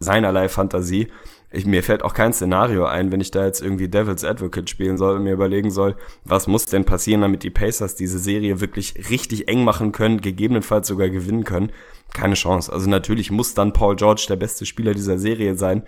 seinerlei Fantasie. Ich, mir fällt auch kein Szenario ein, wenn ich da jetzt irgendwie Devil's Advocate spielen soll und mir überlegen soll, was muss denn passieren, damit die Pacers diese Serie wirklich richtig eng machen können, gegebenenfalls sogar gewinnen können keine Chance. Also natürlich muss dann Paul George der beste Spieler dieser Serie sein.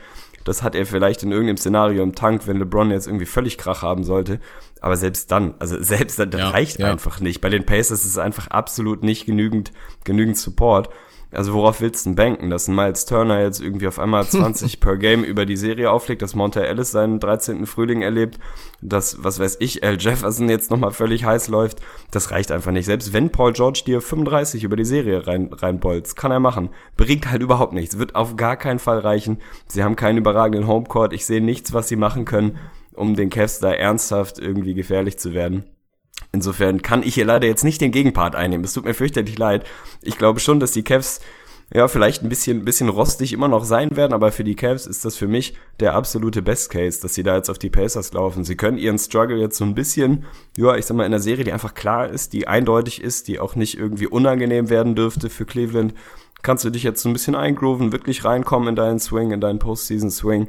Das hat er vielleicht in irgendeinem Szenario im Tank, wenn LeBron jetzt irgendwie völlig Krach haben sollte. Aber selbst dann, also selbst dann, das ja, reicht ja. einfach nicht. Bei den Pacers ist es einfach absolut nicht genügend, genügend Support. Also worauf willst du denn banken, dass ein Miles Turner jetzt irgendwie auf einmal 20 per Game über die Serie auflegt, dass Monte Ellis seinen 13. Frühling erlebt, dass, was weiß ich, Al Jefferson jetzt nochmal völlig heiß läuft, das reicht einfach nicht. Selbst wenn Paul George dir 35 über die Serie rein, reinbolzt, kann er machen. Bringt halt überhaupt nichts, wird auf gar keinen Fall reichen. Sie haben keinen überragenden Homecourt, ich sehe nichts, was sie machen können, um den Cavs da ernsthaft irgendwie gefährlich zu werden. Insofern kann ich hier leider jetzt nicht den Gegenpart einnehmen. Es tut mir fürchterlich leid. Ich glaube schon, dass die Cavs ja, vielleicht ein bisschen, bisschen rostig immer noch sein werden, aber für die Cavs ist das für mich der absolute Best Case, dass sie da jetzt auf die Pacers laufen. Sie können ihren Struggle jetzt so ein bisschen, ja, ich sag mal, in einer Serie, die einfach klar ist, die eindeutig ist, die auch nicht irgendwie unangenehm werden dürfte für Cleveland, kannst du dich jetzt so ein bisschen eingrooven, wirklich reinkommen in deinen Swing, in deinen Postseason Swing.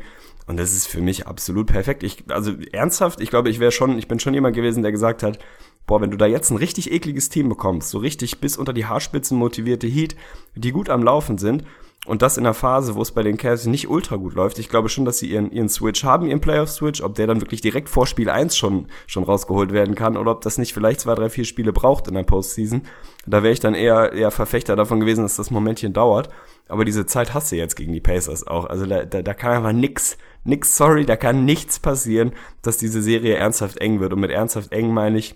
Und das ist für mich absolut perfekt. Ich, also ernsthaft, ich glaube, ich wäre schon, ich bin schon jemand gewesen, der gesagt hat, boah, wenn du da jetzt ein richtig ekliges Team bekommst, so richtig bis unter die Haarspitzen motivierte Heat, die gut am Laufen sind, und das in einer Phase, wo es bei den Cavs nicht ultra gut läuft. Ich glaube schon, dass sie ihren, ihren Switch haben, ihren Playoff-Switch, ob der dann wirklich direkt vor Spiel 1 schon, schon rausgeholt werden kann oder ob das nicht vielleicht zwei, drei, vier Spiele braucht in der Postseason. Da wäre ich dann eher, eher Verfechter davon gewesen, dass das Momentchen dauert. Aber diese Zeit hast du jetzt gegen die Pacers auch. Also da, da, da kann einfach nix, nix, sorry, da kann nichts passieren, dass diese Serie ernsthaft eng wird. Und mit ernsthaft eng meine ich,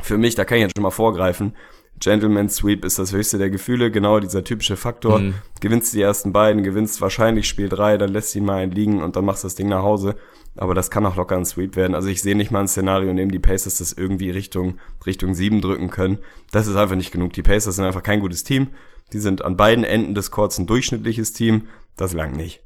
für mich, da kann ich jetzt schon mal vorgreifen, Gentleman Sweep ist das höchste der Gefühle, genau dieser typische Faktor. Mhm. Gewinnst die ersten beiden, gewinnst wahrscheinlich Spiel drei, dann lässt ihn mal einen liegen und dann machst du das Ding nach Hause. Aber das kann auch locker ein Sweep werden. Also ich sehe nicht mal ein Szenario, in dem die Pacers das irgendwie Richtung, Richtung sieben drücken können. Das ist einfach nicht genug. Die Pacers sind einfach kein gutes Team. Die sind an beiden Enden des Courts ein durchschnittliches Team. Das langt nicht.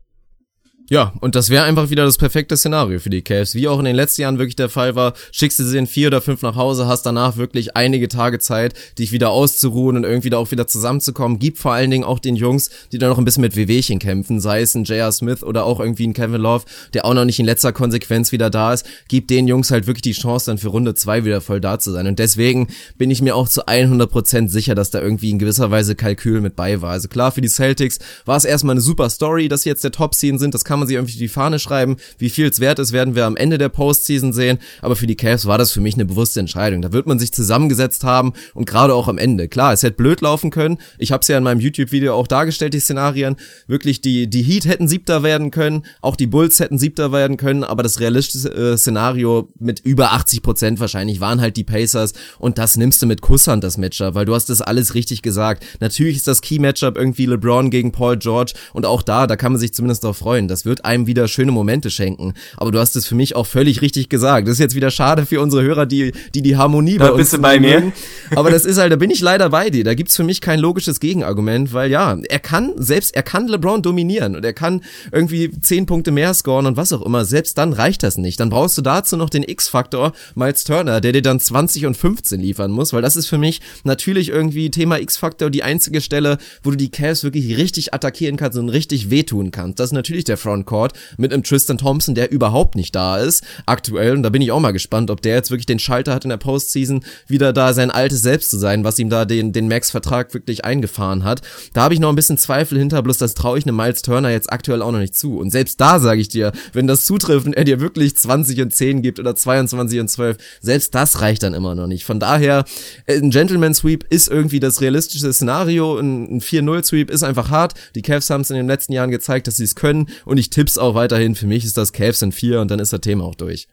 Ja, und das wäre einfach wieder das perfekte Szenario für die Cavs. Wie auch in den letzten Jahren wirklich der Fall war, schickst du sie in vier oder fünf nach Hause, hast danach wirklich einige Tage Zeit, dich wieder auszuruhen und irgendwie da auch wieder zusammenzukommen. Gib vor allen Dingen auch den Jungs, die da noch ein bisschen mit Wehwehchen kämpfen, sei es ein J.R. Smith oder auch irgendwie ein Kevin Love, der auch noch nicht in letzter Konsequenz wieder da ist. Gib den Jungs halt wirklich die Chance, dann für Runde zwei wieder voll da zu sein. Und deswegen bin ich mir auch zu 100% sicher, dass da irgendwie in gewisser Weise Kalkül mit bei war. Also klar, für die Celtics war es erstmal eine super Story, dass sie jetzt der Top-Scene sind. Das kann man sich irgendwie die Fahne schreiben. Wie viel es wert ist, werden wir am Ende der Postseason sehen. Aber für die Cavs war das für mich eine bewusste Entscheidung. Da wird man sich zusammengesetzt haben und gerade auch am Ende. Klar, es hätte blöd laufen können. Ich habe es ja in meinem YouTube-Video auch dargestellt, die Szenarien. Wirklich, die, die Heat hätten Siebter werden können, auch die Bulls hätten Siebter werden können, aber das realistische äh, Szenario mit über 80 Prozent wahrscheinlich waren halt die Pacers und das nimmst du mit Kusshand, das Matchup, weil du hast das alles richtig gesagt. Natürlich ist das Key-Matchup irgendwie LeBron gegen Paul George und auch da, da kann man sich zumindest darauf freuen. Das wird einem wieder schöne Momente schenken. Aber du hast es für mich auch völlig richtig gesagt. Das ist jetzt wieder schade für unsere Hörer, die die, die Harmonie da bei uns bei mir. Aber das ist halt, da bin ich leider bei dir. Da gibt's für mich kein logisches Gegenargument, weil ja, er kann, selbst er kann LeBron dominieren und er kann irgendwie zehn Punkte mehr scoren und was auch immer. Selbst dann reicht das nicht. Dann brauchst du dazu noch den X-Faktor Miles Turner, der dir dann 20 und 15 liefern muss, weil das ist für mich natürlich irgendwie Thema X-Faktor die einzige Stelle, wo du die Cavs wirklich richtig attackieren kannst und richtig wehtun kannst. Das ist natürlich der Frontcourt mit einem Tristan Thompson, der überhaupt nicht da ist, aktuell. Und da bin ich auch mal gespannt, ob der jetzt wirklich den Schalter hat in der Postseason, wieder da sein altes Selbst zu sein, was ihm da den, den Max-Vertrag wirklich eingefahren hat. Da habe ich noch ein bisschen Zweifel hinter, bloß das traue ich einem Miles Turner jetzt aktuell auch noch nicht zu. Und selbst da sage ich dir, wenn das zutrifft er dir wirklich 20 und 10 gibt oder 22 und 12, selbst das reicht dann immer noch nicht. Von daher, ein Gentleman Sweep ist irgendwie das realistische Szenario. Ein 4-0 Sweep ist einfach hart. Die Cavs haben es in den letzten Jahren gezeigt, dass sie es können und ich tipp's auch weiterhin. Für mich ist das Cavs in vier und dann ist das Thema auch durch.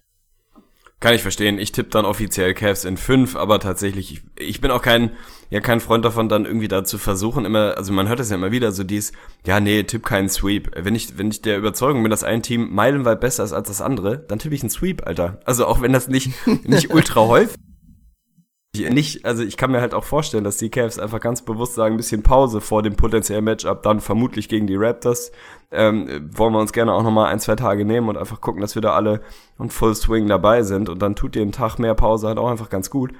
Kann ich verstehen. Ich tippe dann offiziell Cavs in fünf, aber tatsächlich, ich, ich bin auch kein, ja, kein Freund davon, dann irgendwie da zu versuchen, immer, also man hört es ja immer wieder, so dies, ja, nee, tipp keinen Sweep. Wenn ich, wenn ich der Überzeugung bin, dass ein Team meilenweit besser ist als das andere, dann tippe ich einen Sweep, Alter. Also auch wenn das nicht, nicht ultra häufig nicht, also ich kann mir halt auch vorstellen, dass die Cavs einfach ganz bewusst sagen, ein bisschen Pause vor dem potenziellen Matchup, dann vermutlich gegen die Raptors. Ähm, wollen wir uns gerne auch nochmal ein, zwei Tage nehmen und einfach gucken, dass wir da alle und Full Swing dabei sind und dann tut dir ein Tag mehr Pause halt auch einfach ganz gut.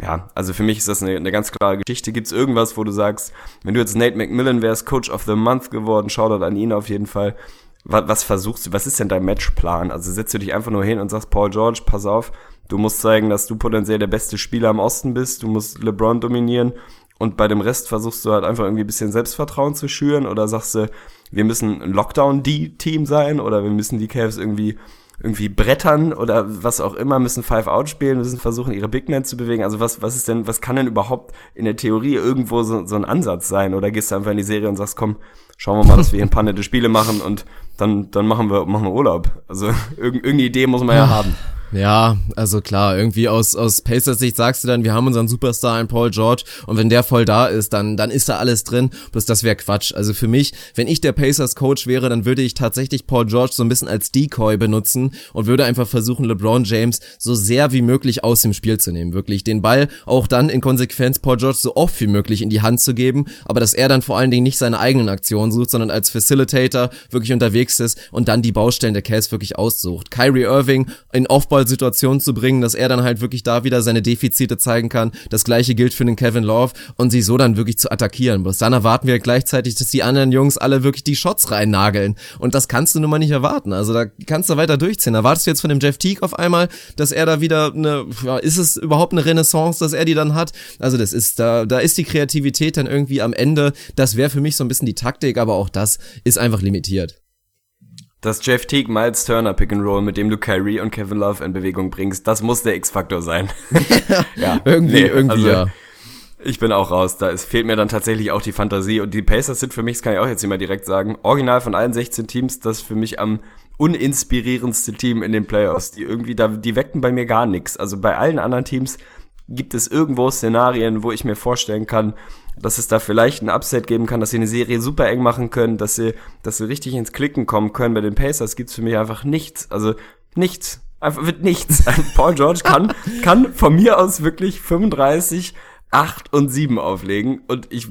Ja, also für mich ist das eine, eine ganz klare Geschichte. Gibt es irgendwas, wo du sagst, wenn du jetzt Nate McMillan wärst, Coach of the Month geworden, Shoutout an ihn auf jeden Fall. Was, was versuchst du, was ist denn dein Matchplan? Also setzt du dich einfach nur hin und sagst, Paul George, pass auf, Du musst zeigen, dass du potenziell der beste Spieler im Osten bist. Du musst LeBron dominieren. Und bei dem Rest versuchst du halt einfach irgendwie ein bisschen Selbstvertrauen zu schüren oder sagst du, wir müssen ein Lockdown-D-Team sein oder wir müssen die Cavs irgendwie irgendwie brettern oder was auch immer, müssen Five Out spielen, müssen versuchen, ihre Big Men zu bewegen. Also was, was ist denn, was kann denn überhaupt in der Theorie irgendwo so, so ein Ansatz sein? Oder gehst du einfach in die Serie und sagst, komm, schauen wir mal, dass wir hier ein paar nette Spiele machen und dann, dann machen wir, machen wir Urlaub. Also irgendeine Idee muss man ja haben. Ja, also klar, irgendwie aus, aus Pacers Sicht sagst du dann, wir haben unseren Superstar in Paul George und wenn der voll da ist, dann, dann ist da alles drin. Bloß das wäre Quatsch. Also für mich, wenn ich der Pacers Coach wäre, dann würde ich tatsächlich Paul George so ein bisschen als Decoy benutzen und würde einfach versuchen, LeBron James so sehr wie möglich aus dem Spiel zu nehmen. Wirklich den Ball auch dann in Konsequenz Paul George so oft wie möglich in die Hand zu geben, aber dass er dann vor allen Dingen nicht seine eigenen Aktionen sucht, sondern als Facilitator wirklich unterwegs ist und dann die Baustellen der Cavs wirklich aussucht. Kyrie Irving in Offball Situation zu bringen, dass er dann halt wirklich da wieder seine Defizite zeigen kann. Das gleiche gilt für den Kevin Love und sie so dann wirklich zu attackieren. Bloß dann erwarten wir gleichzeitig, dass die anderen Jungs alle wirklich die Shots reinnageln. Und das kannst du nun mal nicht erwarten. Also da kannst du weiter durchziehen. Erwartest du jetzt von dem Jeff Teague auf einmal, dass er da wieder eine, ja, ist es überhaupt eine Renaissance, dass er die dann hat? Also das ist, da, da ist die Kreativität dann irgendwie am Ende. Das wäre für mich so ein bisschen die Taktik, aber auch das ist einfach limitiert. Das Jeff Teague Miles Turner Pick and Roll, mit dem du Kyrie und Kevin Love in Bewegung bringst, das muss der X-Faktor sein. ja, irgendwie, nee, irgendwie also, ja. Ich bin auch raus. Da ist, fehlt mir dann tatsächlich auch die Fantasie. Und die Pacers sind für mich, das kann ich auch jetzt nicht mal direkt sagen, original von allen 16 Teams, das für mich am uninspirierendste Team in den Playoffs. Die irgendwie, da, die weckten bei mir gar nichts. Also bei allen anderen Teams gibt es irgendwo Szenarien, wo ich mir vorstellen kann, dass es da vielleicht ein Upset geben kann, dass sie eine Serie super eng machen können, dass sie, dass sie richtig ins Klicken kommen können. Bei den Pacers gibt's für mich einfach nichts. Also nichts. Einfach wird nichts. Paul George kann, kann von mir aus wirklich 35, 8 und 7 auflegen. Und ich,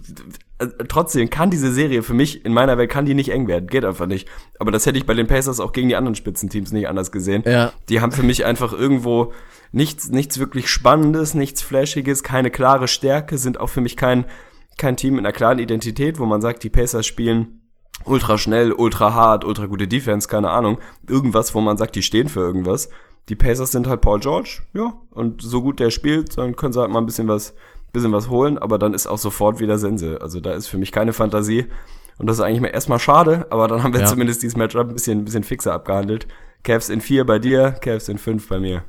äh, trotzdem kann diese Serie für mich, in meiner Welt kann die nicht eng werden. Geht einfach nicht. Aber das hätte ich bei den Pacers auch gegen die anderen Spitzenteams nicht anders gesehen. Ja. Die haben für mich einfach irgendwo nichts, nichts wirklich Spannendes, nichts Flashiges, keine klare Stärke, sind auch für mich kein, kein Team mit einer klaren Identität, wo man sagt, die Pacers spielen ultra schnell, ultra hart, ultra gute Defense, keine Ahnung. Irgendwas, wo man sagt, die stehen für irgendwas. Die Pacers sind halt Paul George, ja, und so gut der spielt, dann können sie halt mal ein bisschen was, bisschen was holen, aber dann ist auch sofort wieder Sense. Also da ist für mich keine Fantasie. Und das ist eigentlich mal erstmal schade, aber dann haben wir ja. zumindest dieses Matchup ein bisschen, ein bisschen fixer abgehandelt. Cavs in vier bei dir, Cavs in fünf bei mir.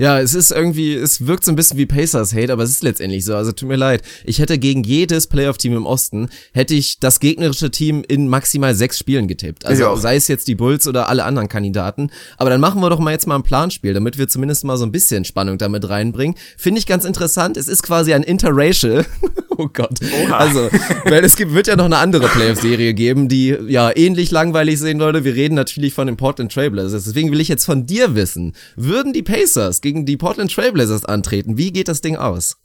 Ja, es ist irgendwie, es wirkt so ein bisschen wie Pacers Hate, aber es ist letztendlich so. Also tut mir leid. Ich hätte gegen jedes Playoff-Team im Osten, hätte ich das gegnerische Team in maximal sechs Spielen getippt. Also sei es jetzt die Bulls oder alle anderen Kandidaten. Aber dann machen wir doch mal jetzt mal ein Planspiel, damit wir zumindest mal so ein bisschen Spannung damit reinbringen. Finde ich ganz interessant. Es ist quasi ein Interracial. oh Gott. Oha. Also, weil es gibt, wird ja noch eine andere Playoff-Serie geben, die ja ähnlich langweilig sehen, Leute. Wir reden natürlich von den Portland Trailblazers. Deswegen will ich jetzt von dir wissen, würden die Pacers gegen die Portland Trailblazers antreten. Wie geht das Ding aus?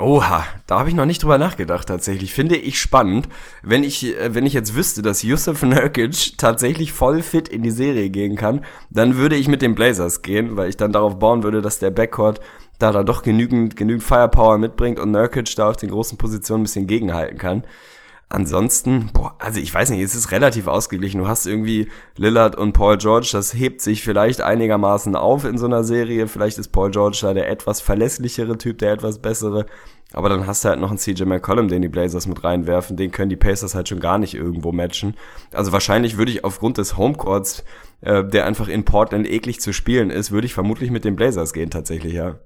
Oha, da habe ich noch nicht drüber nachgedacht tatsächlich. Finde ich spannend, wenn ich äh, wenn ich jetzt wüsste, dass Yusuf Nurkic tatsächlich voll fit in die Serie gehen kann, dann würde ich mit den Blazers gehen, weil ich dann darauf bauen würde, dass der Backcourt da dann doch genügend genügend Firepower mitbringt und Nurkic da auf den großen Positionen ein bisschen gegenhalten kann. Ansonsten, boah, also ich weiß nicht, es ist relativ ausgeglichen. Du hast irgendwie Lillard und Paul George, das hebt sich vielleicht einigermaßen auf in so einer Serie. Vielleicht ist Paul George da der etwas verlässlichere Typ, der etwas bessere. Aber dann hast du halt noch einen CJ McCollum, den die Blazers mit reinwerfen. Den können die Pacers halt schon gar nicht irgendwo matchen. Also wahrscheinlich würde ich aufgrund des Homecourts, äh, der einfach in Portland eklig zu spielen ist, würde ich vermutlich mit den Blazers gehen tatsächlich, ja.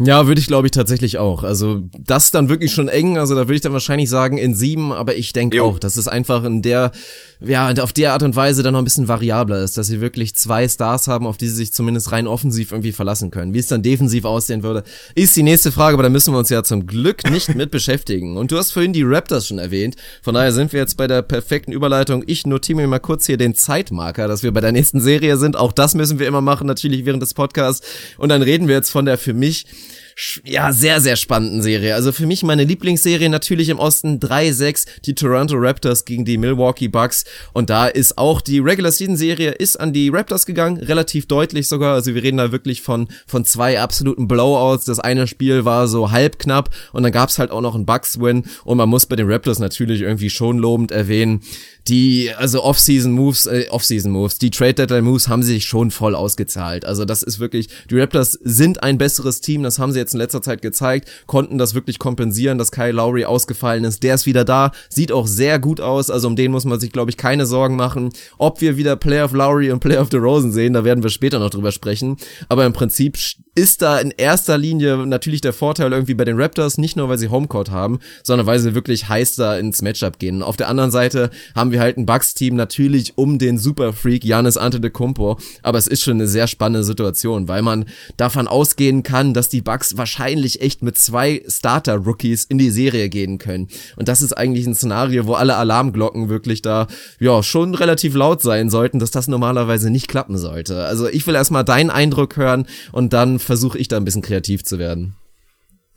Ja, würde ich glaube ich tatsächlich auch. Also das dann wirklich schon eng. Also da würde ich dann wahrscheinlich sagen in sieben, aber ich denke auch, dass es einfach in der, ja, auf der Art und Weise dann noch ein bisschen variabler ist, dass sie wirklich zwei Stars haben, auf die sie sich zumindest rein offensiv irgendwie verlassen können. Wie es dann defensiv aussehen würde, ist die nächste Frage, aber da müssen wir uns ja zum Glück nicht mit beschäftigen. Und du hast vorhin die Raptors schon erwähnt. Von daher sind wir jetzt bei der perfekten Überleitung. Ich notiere mir mal kurz hier den Zeitmarker, dass wir bei der nächsten Serie sind. Auch das müssen wir immer machen, natürlich während des Podcasts. Und dann reden wir jetzt von der für mich ja, sehr, sehr spannenden Serie. Also für mich meine Lieblingsserie natürlich im Osten 3-6, die Toronto Raptors gegen die Milwaukee Bucks. Und da ist auch die Regular Season Serie ist an die Raptors gegangen, relativ deutlich sogar. Also wir reden da wirklich von, von zwei absoluten Blowouts. Das eine Spiel war so halb knapp und dann gab's halt auch noch einen Bucks-Win. Und man muss bei den Raptors natürlich irgendwie schon lobend erwähnen, die, also Off-Season-Moves, äh, Off-Season-Moves, die Trade-Deadline-Moves haben sich schon voll ausgezahlt. Also das ist wirklich, die Raptors sind ein besseres Team, das haben sie jetzt in letzter Zeit gezeigt, konnten das wirklich kompensieren, dass Kyle Lowry ausgefallen ist. Der ist wieder da, sieht auch sehr gut aus, also um den muss man sich, glaube ich, keine Sorgen machen. Ob wir wieder Player of Lowry und Player of the Rosen sehen, da werden wir später noch drüber sprechen. Aber im Prinzip ist da in erster Linie natürlich der Vorteil irgendwie bei den Raptors, nicht nur weil sie Homecourt haben, sondern weil sie wirklich heiß da ins Matchup gehen. Auf der anderen Seite haben wir halt ein Bucks-Team natürlich um den Superfreak Janis Antetokounmpo, aber es ist schon eine sehr spannende Situation, weil man davon ausgehen kann, dass die Bucks wahrscheinlich echt mit zwei Starter-Rookies in die Serie gehen können. Und das ist eigentlich ein Szenario, wo alle Alarmglocken wirklich da, ja, schon relativ laut sein sollten, dass das normalerweise nicht klappen sollte. Also ich will erstmal deinen Eindruck hören und dann versuche ich da ein bisschen kreativ zu werden.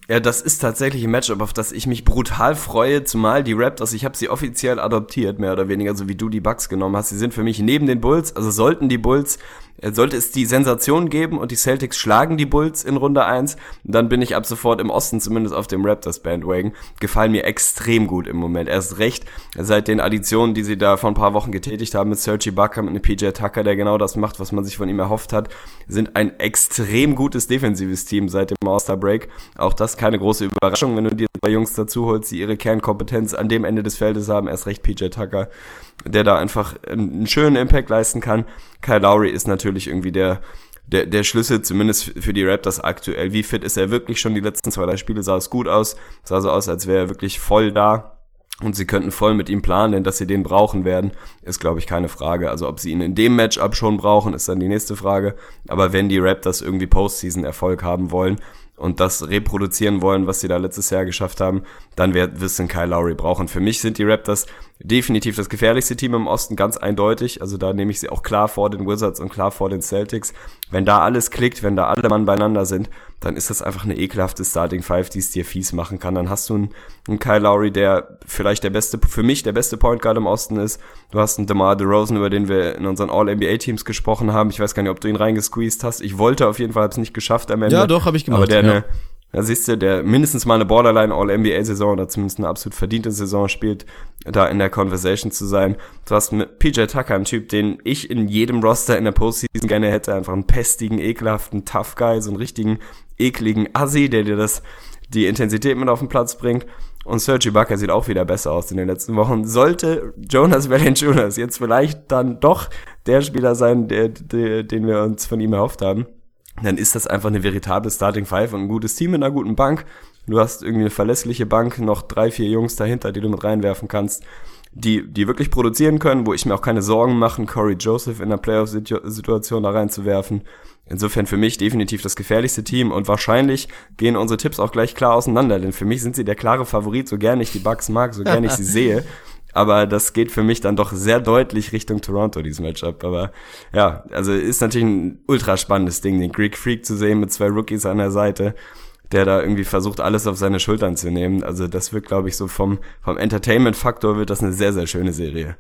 Ja, das ist tatsächlich ein Matchup, auf das ich mich brutal freue, zumal die Raptors, ich habe sie offiziell adoptiert, mehr oder weniger, so wie du die Bucks genommen hast. Sie sind für mich neben den Bulls, also sollten die Bulls sollte es die Sensation geben und die Celtics schlagen die Bulls in Runde 1, dann bin ich ab sofort im Osten zumindest auf dem Raptors Bandwagon. Gefallen mir extrem gut im Moment. Erst recht seit den Additionen, die sie da vor ein paar Wochen getätigt haben mit Sergi mit einem PJ Tucker, der genau das macht, was man sich von ihm erhofft hat, sind ein extrem gutes defensives Team seit dem All-Star Break. Auch das keine große Überraschung, wenn du dir zwei Jungs dazu holst, die ihre Kernkompetenz an dem Ende des Feldes haben. Erst recht PJ Tucker, der da einfach einen schönen Impact leisten kann. Kyle Lowry ist natürlich irgendwie der, der, der Schlüssel, zumindest für die Raptors aktuell. Wie fit ist er wirklich schon? Die letzten zwei, drei Spiele sah es gut aus. Sah so aus, als wäre er wirklich voll da. Und sie könnten voll mit ihm planen, denn dass sie den brauchen werden, ist, glaube ich, keine Frage. Also ob sie ihn in dem Matchup schon brauchen, ist dann die nächste Frage. Aber wenn die Raptors irgendwie Postseason-Erfolg haben wollen, und das reproduzieren wollen, was sie da letztes Jahr geschafft haben, dann wird es Kyle Lowry brauchen. Für mich sind die Raptors definitiv das gefährlichste Team im Osten, ganz eindeutig. Also da nehme ich sie auch klar vor den Wizards und klar vor den Celtics. Wenn da alles klickt, wenn da alle Mann beieinander sind, dann ist das einfach eine ekelhafte Starting Five, die es dir fies machen kann. Dann hast du einen, einen Kyle Lowry, der vielleicht der beste, für mich der beste Point Guard im Osten ist. Du hast einen DeMar DeRozan, über den wir in unseren All-NBA-Teams gesprochen haben. Ich weiß gar nicht, ob du ihn reingesqueezed hast. Ich wollte auf jeden Fall, habe es nicht geschafft am Ende. Ja, doch, habe ich gemacht. Aber der ja. eine da siehst du, der mindestens mal eine Borderline All-NBA-Saison oder zumindest eine absolut verdiente Saison spielt, da in der Conversation zu sein. Du hast mit PJ Tucker einen Typ, den ich in jedem Roster in der Postseason gerne hätte. Einfach einen pestigen, ekelhaften Tough Guy, so einen richtigen, ekligen Assi, der dir das, die Intensität mit auf den Platz bringt. Und Sergi Bucker sieht auch wieder besser aus in den letzten Wochen. Sollte Jonas Valanciunas jetzt vielleicht dann doch der Spieler sein, der, der, den wir uns von ihm erhofft haben, dann ist das einfach eine veritable Starting Five und ein gutes Team mit einer guten Bank. Du hast irgendwie eine verlässliche Bank, noch drei, vier Jungs dahinter, die du mit reinwerfen kannst, die, die wirklich produzieren können, wo ich mir auch keine Sorgen mache, Corey Joseph in der Playoff-Situation da reinzuwerfen. Insofern für mich definitiv das gefährlichste Team und wahrscheinlich gehen unsere Tipps auch gleich klar auseinander, denn für mich sind sie der klare Favorit, so gern ich die Bucks mag, so gern ich sie sehe. Aber das geht für mich dann doch sehr deutlich Richtung Toronto, dieses Matchup. Aber ja, also ist natürlich ein ultra spannendes Ding, den Greek Freak zu sehen mit zwei Rookies an der Seite, der da irgendwie versucht, alles auf seine Schultern zu nehmen. Also das wird, glaube ich, so vom, vom Entertainment-Faktor wird das eine sehr, sehr schöne Serie.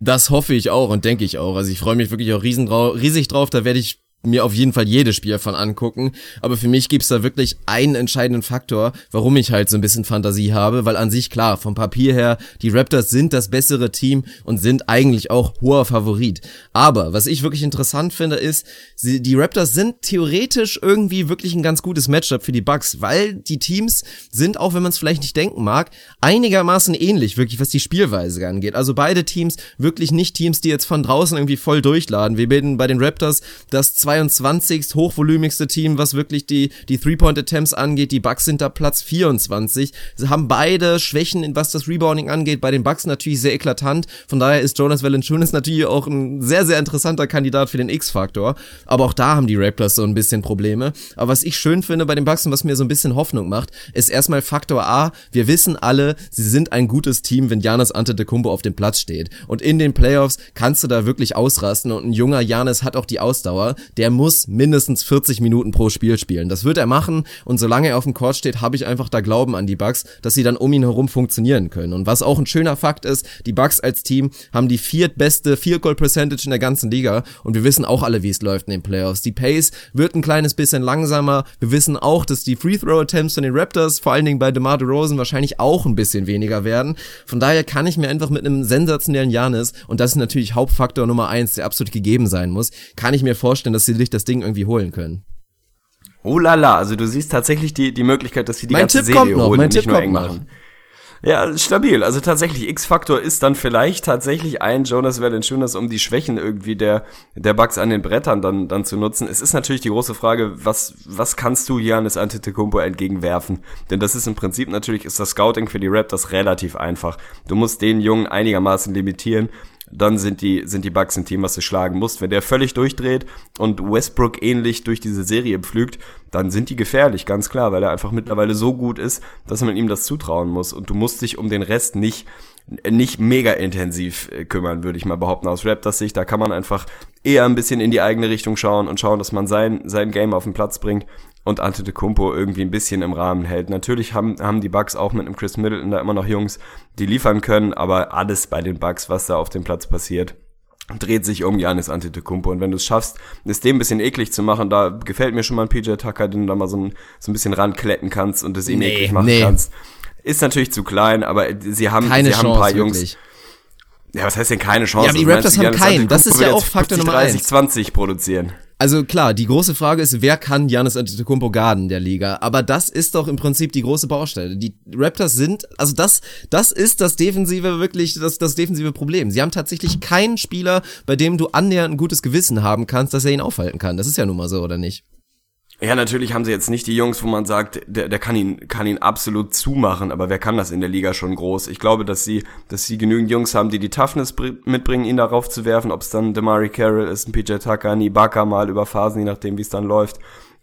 Das hoffe ich auch und denke ich auch. Also ich freue mich wirklich auch riesen riesig drauf. Da werde ich mir auf jeden Fall jedes Spiel von angucken. Aber für mich gibt's da wirklich einen entscheidenden Faktor, warum ich halt so ein bisschen Fantasie habe, weil an sich klar, vom Papier her, die Raptors sind das bessere Team und sind eigentlich auch hoher Favorit. Aber was ich wirklich interessant finde, ist, sie, die Raptors sind theoretisch irgendwie wirklich ein ganz gutes Matchup für die Bucks, weil die Teams sind, auch wenn man es vielleicht nicht denken mag, einigermaßen ähnlich, wirklich was die Spielweise angeht. Also beide Teams wirklich nicht Teams, die jetzt von draußen irgendwie voll durchladen. Wir bilden bei den Raptors das 22. hochvolumigste Team, was wirklich die, die Three-Point-Attempts angeht. Die Bucks sind da Platz 24. Sie haben beide Schwächen, was das Rebounding angeht. Bei den Bucks natürlich sehr eklatant. Von daher ist Jonas Valanciunas natürlich auch ein sehr, sehr interessanter Kandidat für den X-Faktor. Aber auch da haben die Raptors so ein bisschen Probleme. Aber was ich schön finde bei den Bucks und was mir so ein bisschen Hoffnung macht, ist erstmal Faktor A. Wir wissen alle, sie sind ein gutes Team, wenn Janis Antetokounmpo auf dem Platz steht. Und in den Playoffs kannst du da wirklich ausrasten und ein junger Janis hat auch die Ausdauer. Der muss mindestens 40 Minuten pro Spiel spielen. Das wird er machen und solange er auf dem Court steht, habe ich einfach da Glauben an die Bucks, dass sie dann um ihn herum funktionieren können. Und was auch ein schöner Fakt ist, die Bucks als Team haben die viertbeste Field Goal Percentage in der ganzen Liga und wir wissen auch alle, wie es läuft in den Playoffs. Die Pace wird ein kleines bisschen langsamer. Wir wissen auch, dass die Free Throw Attempts von den Raptors, vor allen Dingen bei DeMar DeRozan, wahrscheinlich auch ein bisschen weniger werden. Von daher kann ich mir einfach mit einem sensationellen Janis und das ist natürlich Hauptfaktor Nummer eins, der absolut gegeben sein muss, kann ich mir vorstellen, dass sie sich das Ding irgendwie holen können. Oh la la, also du siehst tatsächlich die, die Möglichkeit, dass sie die mein ganze Tipp Serie kommt noch, holen mein und Tipp nicht nur eng noch. machen. Ja, stabil. Also tatsächlich, X-Faktor ist dann vielleicht tatsächlich ein Jonas Valanciunas, um die Schwächen irgendwie der, der Bugs an den Brettern dann, dann zu nutzen. Es ist natürlich die große Frage, was, was kannst du Giannis Antetokounmpo entgegenwerfen? Denn das ist im Prinzip natürlich, ist das Scouting für die Raptors relativ einfach. Du musst den Jungen einigermaßen limitieren dann sind die, sind die Bucks ein Team, was du schlagen musst. Wenn der völlig durchdreht und Westbrook ähnlich durch diese Serie pflügt, dann sind die gefährlich, ganz klar, weil er einfach mittlerweile so gut ist, dass man ihm das zutrauen muss. Und du musst dich um den Rest nicht, nicht mega intensiv äh, kümmern, würde ich mal behaupten, aus Raptors Sicht. Da kann man einfach eher ein bisschen in die eigene Richtung schauen und schauen, dass man sein, sein Game auf den Platz bringt und Antetokounmpo irgendwie ein bisschen im Rahmen hält. Natürlich haben, haben die Bucks auch mit einem Chris Middleton da immer noch Jungs, die liefern können, aber alles bei den Bucks, was da auf dem Platz passiert, dreht sich um Janis Antetokounmpo. Und wenn du es schaffst, es dem ein bisschen eklig zu machen, da gefällt mir schon mal ein PJ Tucker, den du da mal so ein, so ein bisschen rankletten kannst und es ihm Nee, eklig machen nee. kannst. Ist natürlich zu klein, aber sie haben, Keine sie haben Chance, ein paar Jungs. wirklich. Ja, was heißt denn keine Chance? Ja, aber die Raptors haben keinen. Das ist ja auch Faktor 50, Nummer 30, eins. 20 produzieren. Also klar, die große Frage ist, wer kann Giannis Antetokounmpo garden der Liga? Aber das ist doch im Prinzip die große Baustelle. Die Raptors sind, also das, das ist das defensive wirklich, das, das defensive Problem. Sie haben tatsächlich keinen Spieler, bei dem du annähernd ein gutes Gewissen haben kannst, dass er ihn aufhalten kann. Das ist ja nun mal so, oder nicht? Ja, natürlich haben sie jetzt nicht die Jungs, wo man sagt, der, der kann ihn, kann ihn absolut zumachen, aber wer kann das in der Liga schon groß? Ich glaube, dass sie, dass sie genügend Jungs haben, die die Toughness br- mitbringen, ihn darauf zu werfen, ob es dann Demari Carroll ist, ein PJ Tucker, ein Ibaka mal über Phasen, je nachdem, wie es dann läuft.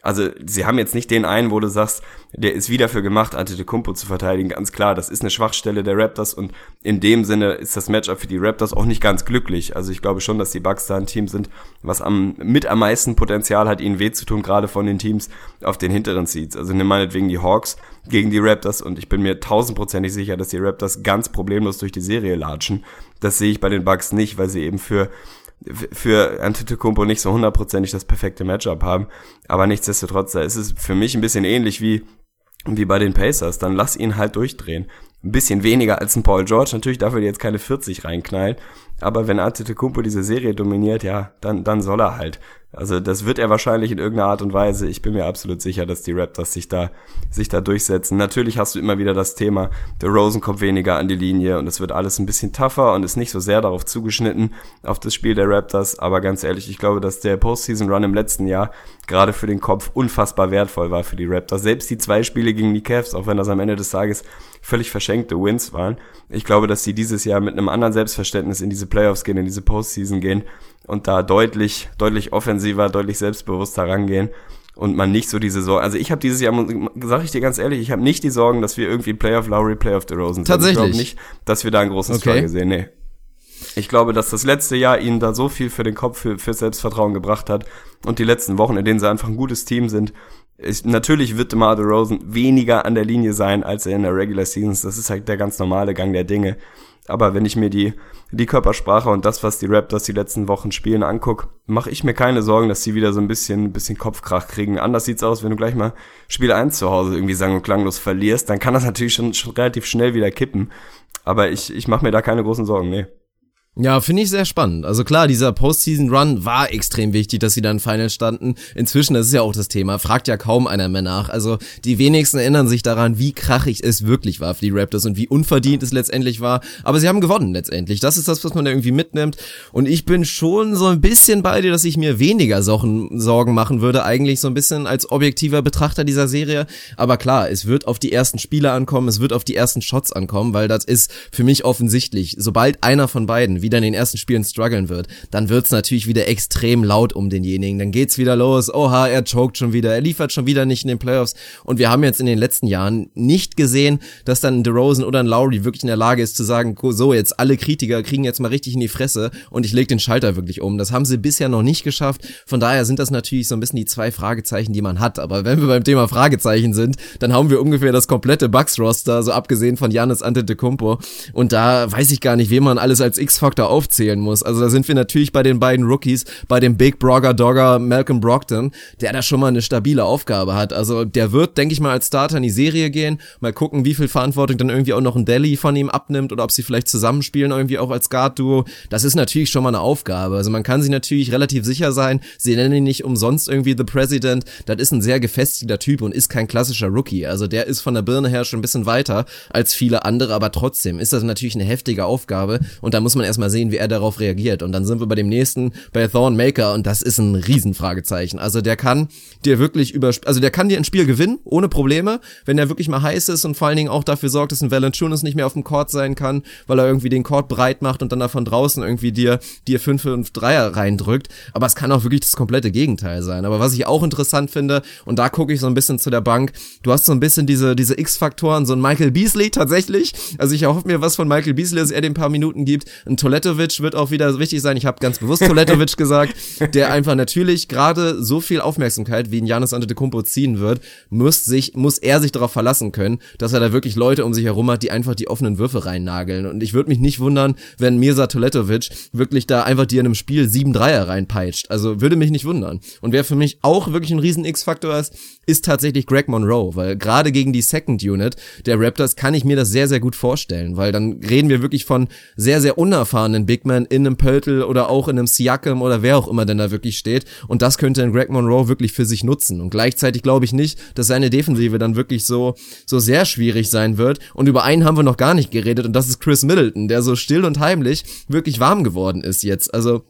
Also, sie haben jetzt nicht den einen, wo du sagst, der ist wieder für gemacht, Antetokounmpo zu verteidigen. Ganz klar, das ist eine Schwachstelle der Raptors und in dem Sinne ist das Matchup für die Raptors auch nicht ganz glücklich. Also, ich glaube schon, dass die Bucks da ein Team sind, was am, mit am meisten Potenzial hat, ihnen weh zu tun, gerade von den Teams auf den hinteren Seats. Also, nimm meinetwegen die Hawks gegen die Raptors und ich bin mir tausendprozentig sicher, dass die Raptors ganz problemlos durch die Serie latschen. Das sehe ich bei den Bucks nicht, weil sie eben für für Antetokounmpo nicht so hundertprozentig das perfekte Matchup haben. Aber nichtsdestotrotz, da ist es für mich ein bisschen ähnlich wie, wie bei den Pacers. Dann lass ihn halt durchdrehen. Ein bisschen weniger als ein Paul George. Natürlich darf er jetzt keine 40 reinknallen. Aber wenn Antetokounmpo diese Serie dominiert, ja, dann, dann soll er halt. Also das wird er wahrscheinlich in irgendeiner Art und Weise. Ich bin mir absolut sicher, dass die Raptors sich da, sich da durchsetzen. Natürlich hast du immer wieder das Thema, der Rosen kommt weniger an die Linie und es wird alles ein bisschen tougher und ist nicht so sehr darauf zugeschnitten, auf das Spiel der Raptors. Aber ganz ehrlich, ich glaube, dass der Postseason Run im letzten Jahr gerade für den Kopf unfassbar wertvoll war für die Raptors. Selbst die zwei Spiele gegen die Cavs, auch wenn das am Ende des Tages völlig verschenkte Wins waren. Ich glaube, dass sie dieses Jahr mit einem anderen Selbstverständnis in diese Playoffs gehen, in diese Postseason gehen und da deutlich, deutlich offensiver, deutlich selbstbewusster rangehen und man nicht so diese Sorgen. Also ich habe dieses Jahr, sage ich dir ganz ehrlich, ich habe nicht die Sorgen, dass wir irgendwie Playoff Lowry, Playoff DeRozan sind. Tatsächlich? Ich glaube nicht, dass wir da einen großen Okay. Struggle sehen. Nee. Ich glaube, dass das letzte Jahr ihnen da so viel für den Kopf, für, für Selbstvertrauen gebracht hat und die letzten Wochen, in denen sie einfach ein gutes Team sind. Ich, natürlich wird DeMar DeRozan weniger an der Linie sein, als er in der Regular Season ist. Das ist halt der ganz normale Gang der Dinge. Aber wenn ich mir die, die Körpersprache und das, was die Raptors die letzten Wochen spielen, anguck, mache ich mir keine Sorgen, dass sie wieder so ein bisschen, bisschen Kopfkrach kriegen. Anders sieht's aus, wenn du gleich mal Spiel 1 zu Hause irgendwie sang- und klanglos verlierst, dann kann das natürlich schon, schon relativ schnell wieder kippen. Aber ich, ich mache mir da keine großen Sorgen, nee. Ja, finde ich sehr spannend. Also klar, dieser Postseason-Run war extrem wichtig, dass sie dann Final standen. Inzwischen, das ist ja auch das Thema, fragt ja kaum einer mehr nach. Also die wenigsten erinnern sich daran, wie krachig es wirklich war für die Raptors und wie unverdient es letztendlich war. Aber sie haben gewonnen letztendlich. Das ist das, was man da irgendwie mitnimmt. Und ich bin schon so ein bisschen bei dir, dass ich mir weniger Sorgen, Sorgen machen würde, eigentlich so ein bisschen als objektiver Betrachter dieser Serie. Aber klar, es wird auf die ersten Spiele ankommen, es wird auf die ersten Shots ankommen, weil das ist für mich offensichtlich. Sobald einer von beiden wieder in den ersten Spielen strugglen wird, dann wird's natürlich wieder extrem laut um denjenigen. Dann geht's wieder los. Oha, er choked schon wieder. Er liefert schon wieder nicht in den Playoffs. Und wir haben jetzt in den letzten Jahren nicht gesehen, dass dann ein DeRozan oder ein Lowry wirklich in der Lage ist zu sagen, so, jetzt alle Kritiker kriegen jetzt mal richtig in die Fresse und ich leg den Schalter wirklich um. Das haben sie bisher noch nicht geschafft. Von daher sind das natürlich so ein bisschen die zwei Fragezeichen, die man hat. Aber wenn wir beim Thema Fragezeichen sind, dann haben wir ungefähr das komplette Bucks-Roster, so abgesehen von Janis Antetokounmpo. Und da weiß ich gar nicht, wen man alles als X-Faktor Charakter aufzählen muss. Also da sind wir natürlich bei den beiden Rookies, bei dem Big Brogger Dogger Malcolm Brockton, der da schon mal eine stabile Aufgabe hat. Also der wird, denke ich mal, als Starter in die Serie gehen, mal gucken, wie viel Verantwortung dann irgendwie auch noch ein Delhi von ihm abnimmt oder ob sie vielleicht zusammenspielen irgendwie auch als Guard-Duo. Das ist natürlich schon mal eine Aufgabe. Also man kann sich natürlich relativ sicher sein, sie nennen ihn nicht umsonst irgendwie The President. Das ist ein sehr gefestigter Typ und ist kein klassischer Rookie. Also der ist von der Birne her schon ein bisschen weiter als viele andere, aber trotzdem ist das natürlich eine heftige Aufgabe und da muss man erstmal mal sehen, wie er darauf reagiert. Und dann sind wir bei dem nächsten, bei Thorn Maker, und das ist ein Riesenfragezeichen. Also der kann dir wirklich über, also der kann dir ein Spiel gewinnen, ohne Probleme, wenn er wirklich mal heiß ist und vor allen Dingen auch dafür sorgt, dass ein Valanciunas nicht mehr auf dem Court sein kann, weil er irgendwie den Court breit macht und dann da draußen irgendwie dir, dir 5 und Dreier reindrückt. Aber es kann auch wirklich das komplette Gegenteil sein. Aber was ich auch interessant finde, und da gucke ich so ein bisschen zu der Bank, du hast so ein bisschen diese, diese X-Faktoren, so ein Michael Beasley tatsächlich. Also ich erhoffe mir was von Michael Beasley, dass er den paar Minuten gibt. Ein Toletovic wird auch wieder wichtig sein. Ich habe ganz bewusst Toletovic gesagt, der einfach natürlich gerade so viel Aufmerksamkeit wie ein Janis Antetokounmpo ziehen wird, muss sich muss er sich darauf verlassen können, dass er da wirklich Leute um sich herum hat, die einfach die offenen Würfe reinnageln. Und ich würde mich nicht wundern, wenn Mirza Toletovic wirklich da einfach dir in einem Spiel sieben Dreier reinpeitscht. Also würde mich nicht wundern. Und wer für mich auch wirklich ein riesen X-Faktor ist, ist tatsächlich Greg Monroe, weil gerade gegen die Second Unit der Raptors kann ich mir das sehr, sehr gut vorstellen, weil dann reden wir wirklich von sehr, sehr unerfahrenen erfahrenen Big Man in einem Pöltl oder auch in einem Siakam oder wer auch immer denn da wirklich steht. Und das könnte ein Greg Monroe wirklich für sich nutzen. Und gleichzeitig glaube ich nicht, dass seine Defensive dann wirklich so, so sehr schwierig sein wird. Und über einen haben wir noch gar nicht geredet und das ist Chris Middleton, der so still und heimlich wirklich warm geworden ist jetzt. Also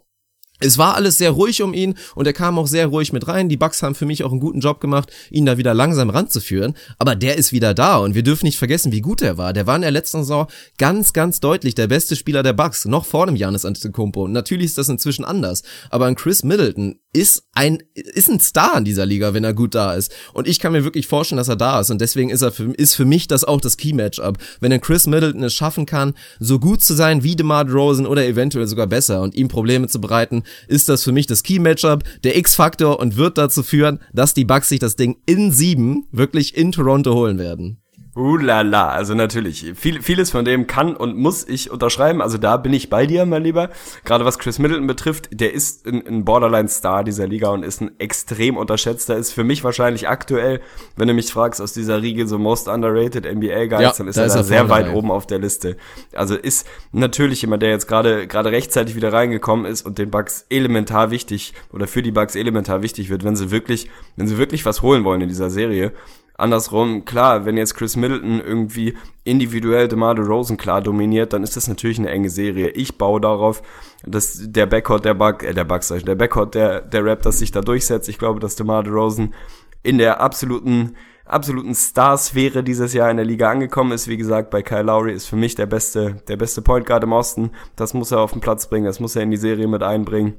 es war alles sehr ruhig um ihn und er kam auch sehr ruhig mit rein. Die Bucks haben für mich auch einen guten Job gemacht, ihn da wieder langsam ranzuführen. Aber der ist wieder da und wir dürfen nicht vergessen, wie gut er war. Der war in der letzten Saison ganz, ganz deutlich der beste Spieler der Bucks, noch vor dem Janis Antetokounmpo. Natürlich ist das inzwischen anders. Aber ein Chris Middleton ist ein, ist ein Star in dieser Liga, wenn er gut da ist. Und ich kann mir wirklich vorstellen, dass er da ist. Und deswegen ist er für, ist für mich das auch das Key-Matchup. Wenn ein Chris Middleton es schaffen kann, so gut zu sein wie DeMar Rosen oder eventuell sogar besser und ihm Probleme zu bereiten, ist das für mich das Key-Matchup, der X-Faktor und wird dazu führen, dass die Bucks sich das Ding in sieben wirklich in Toronto holen werden. Uh la la, also natürlich, viel, vieles von dem kann und muss ich unterschreiben, also da bin ich bei dir, mein Lieber. Gerade was Chris Middleton betrifft, der ist ein, ein Borderline-Star dieser Liga und ist ein extrem unterschätzter, ist für mich wahrscheinlich aktuell, wenn du mich fragst, aus dieser Riege so most underrated NBA-Guys, ja, dann ist da er ist da sehr weit oben auf der Liste. Also ist natürlich jemand, der jetzt gerade gerade rechtzeitig wieder reingekommen ist und den Bugs elementar wichtig oder für die Bugs elementar wichtig wird, wenn sie wirklich, wenn sie wirklich was holen wollen in dieser Serie. Andersrum, klar, wenn jetzt Chris Middleton irgendwie individuell DeMar DeRozan klar dominiert, dann ist das natürlich eine enge Serie. Ich baue darauf, dass der Backcourt der Bug, äh, der Bugs, der Backcourt der, der Raptors sich da durchsetzt. Ich glaube, dass DeMar DeRozan in der absoluten absoluten Starsphäre dieses Jahr in der Liga angekommen ist. Wie gesagt, bei Kyle Lowry ist für mich der beste, der beste Point Guard im Osten. Das muss er auf den Platz bringen, das muss er in die Serie mit einbringen.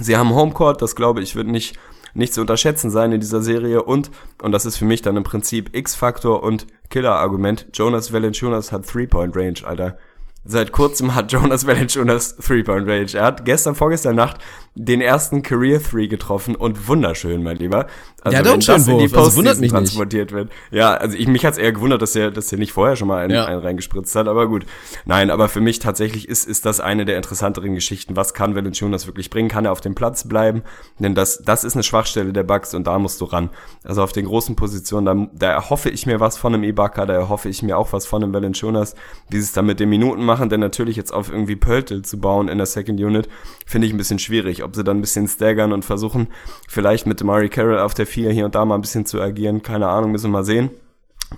Sie haben Homecourt, das glaube ich wird nicht nicht zu unterschätzen sein in dieser Serie und, und das ist für mich dann im Prinzip X-Faktor und Killer-Argument, Jonas Valanciunas hat Three-Point-Range, Alter. Seit kurzem hat Jonas Valanciunas Three-Point-Range. Er hat gestern, vorgestern Nacht den ersten Career Three getroffen und wunderschön, mein Lieber. Also ja, doch, schön das in die also wundert mich transportiert nicht. wird. Ja, also ich, mich hat's eher gewundert, dass er, dass er nicht vorher schon mal einen, ja. einen reingespritzt hat, aber gut. Nein, aber für mich tatsächlich ist, ist das eine der interessanteren Geschichten. Was kann Valanciunas wirklich bringen? Kann er auf dem Platz bleiben? Denn das, das ist eine Schwachstelle der Bugs und da musst du ran. Also auf den großen Positionen, da, da erhoffe ich mir was von einem Ibaka, da erhoffe ich mir auch was von einem Valanciunas. Wie sie es dann mit den Minuten machen, denn natürlich jetzt auf irgendwie Pöltl zu bauen in der Second Unit, finde ich ein bisschen schwierig. Ob sie dann ein bisschen staggern und versuchen, vielleicht mit Murray Carroll auf der 4 hier und da mal ein bisschen zu agieren, keine Ahnung, müssen wir mal sehen.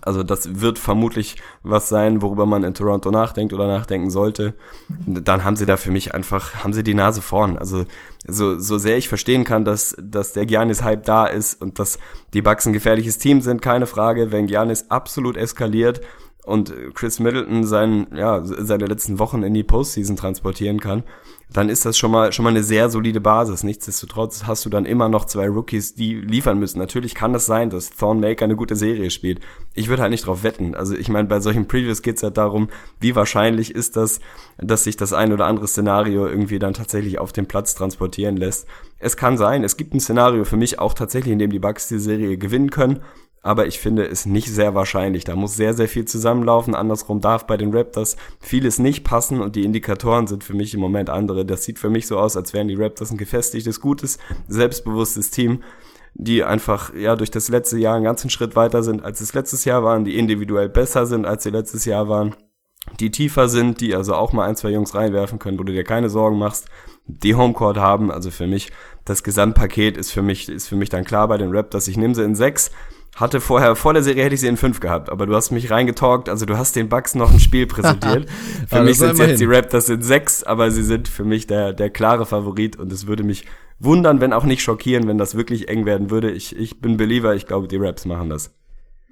Also das wird vermutlich was sein, worüber man in Toronto nachdenkt oder nachdenken sollte. Dann haben sie da für mich einfach, haben sie die Nase vorn. Also so, so sehr ich verstehen kann, dass, dass der Giannis-Hype da ist und dass die Bucks ein gefährliches Team sind, keine Frage. Wenn Giannis absolut eskaliert und Chris Middleton sein, ja, seine letzten Wochen in die Postseason transportieren kann, dann ist das schon mal, schon mal eine sehr solide Basis. Nichtsdestotrotz hast du dann immer noch zwei Rookies, die liefern müssen. Natürlich kann das sein, dass Thornmaker eine gute Serie spielt. Ich würde halt nicht drauf wetten. Also ich meine, bei solchen Previews geht's halt darum, wie wahrscheinlich ist das, dass sich das ein oder andere Szenario irgendwie dann tatsächlich auf den Platz transportieren lässt. Es kann sein, es gibt ein Szenario für mich auch tatsächlich, in dem die Bucks die Serie gewinnen können aber ich finde es nicht sehr wahrscheinlich. Da muss sehr, sehr viel zusammenlaufen. Andersrum darf bei den Raptors vieles nicht passen und die Indikatoren sind für mich im Moment andere. Das sieht für mich so aus, als wären die Raptors ein gefestigtes, gutes, selbstbewusstes Team, die einfach ja durch das letzte Jahr einen ganzen Schritt weiter sind, als es letztes Jahr waren, die individuell besser sind, als sie letztes Jahr waren, die tiefer sind, die also auch mal ein, zwei Jungs reinwerfen können, wo du dir keine Sorgen machst, die Homecourt haben. Also für mich, das Gesamtpaket ist für mich, ist für mich dann klar bei den Raptors. Ich nehme sie in sechs hatte vorher, vor der Serie hätte ich sie in fünf gehabt, aber du hast mich reingetalkt, also du hast den Bucks noch ein Spiel präsentiert. für mich sind jetzt die Raptors in sechs, aber sie sind für mich der, der klare Favorit und es würde mich wundern, wenn auch nicht schockieren, wenn das wirklich eng werden würde. Ich, ich bin Believer, ich glaube, die Raps machen das.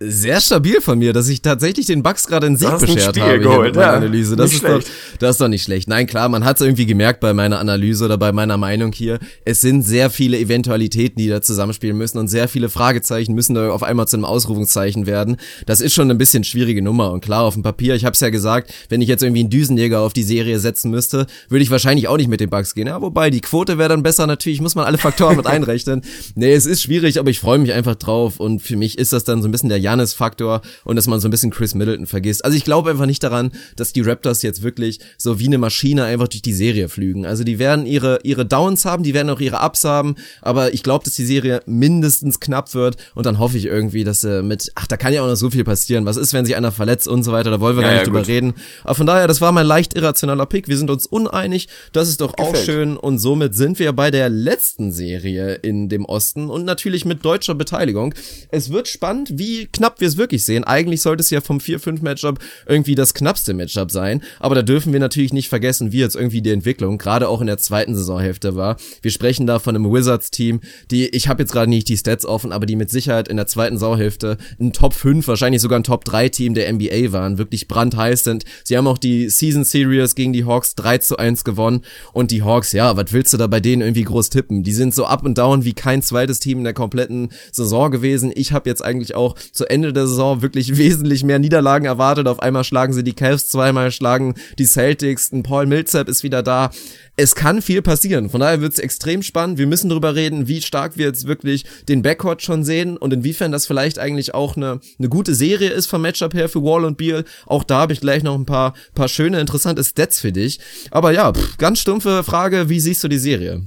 Sehr stabil von mir, dass ich tatsächlich den Bugs gerade in Sieg beschert habe geholt, ja. Analyse. Das ist, doch, das ist doch nicht schlecht. Nein, klar, man hat es irgendwie gemerkt bei meiner Analyse oder bei meiner Meinung hier. Es sind sehr viele Eventualitäten, die da zusammenspielen müssen und sehr viele Fragezeichen müssen da auf einmal zu einem Ausrufungszeichen werden. Das ist schon ein bisschen schwierige Nummer und klar, auf dem Papier, ich habe es ja gesagt, wenn ich jetzt irgendwie einen Düsenjäger auf die Serie setzen müsste, würde ich wahrscheinlich auch nicht mit den Bugs gehen. Ja, wobei, die Quote wäre dann besser natürlich, muss man alle Faktoren mit einrechnen. Nee, es ist schwierig, aber ich freue mich einfach drauf und für mich ist das dann so ein bisschen der Janis-Faktor und dass man so ein bisschen Chris Middleton vergisst. Also ich glaube einfach nicht daran, dass die Raptors jetzt wirklich so wie eine Maschine einfach durch die Serie flügen. Also die werden ihre, ihre Downs haben, die werden auch ihre Ups haben, aber ich glaube, dass die Serie mindestens knapp wird und dann hoffe ich irgendwie, dass sie mit, ach, da kann ja auch noch so viel passieren. Was ist, wenn sich einer verletzt und so weiter, da wollen wir ja, gar nicht ja, drüber reden. Aber von daher, das war mein leicht irrationaler Pick. Wir sind uns uneinig. Das ist doch Gefällt. auch schön und somit sind wir bei der letzten Serie in dem Osten und natürlich mit deutscher Beteiligung. Es wird spannend, wie knapp wir es wirklich sehen. Eigentlich sollte es ja vom 4-5-Matchup irgendwie das knappste Matchup sein, aber da dürfen wir natürlich nicht vergessen, wie jetzt irgendwie die Entwicklung gerade auch in der zweiten Saisonhälfte war. Wir sprechen da von einem Wizards-Team, die, ich habe jetzt gerade nicht die Stats offen, aber die mit Sicherheit in der zweiten Saisonhälfte ein Top 5, wahrscheinlich sogar ein Top 3 Team der NBA waren, wirklich brandheiß sind. Sie haben auch die Season Series gegen die Hawks 3 zu 1 gewonnen und die Hawks, ja, was willst du da bei denen irgendwie groß tippen? Die sind so up und down wie kein zweites Team in der kompletten Saison gewesen. Ich habe jetzt eigentlich auch zu Ende der Saison wirklich wesentlich mehr Niederlagen erwartet. Auf einmal schlagen sie die Cavs zweimal, schlagen die Celtics, ein Paul Millsap ist wieder da. Es kann viel passieren. Von daher wird es extrem spannend. Wir müssen darüber reden, wie stark wir jetzt wirklich den Backcourt schon sehen und inwiefern das vielleicht eigentlich auch eine, eine gute Serie ist vom Matchup her für Wall und Beal. Auch da habe ich gleich noch ein paar, paar schöne, interessante Stats für dich. Aber ja, pff, ganz stumpfe Frage, wie siehst du die Serie?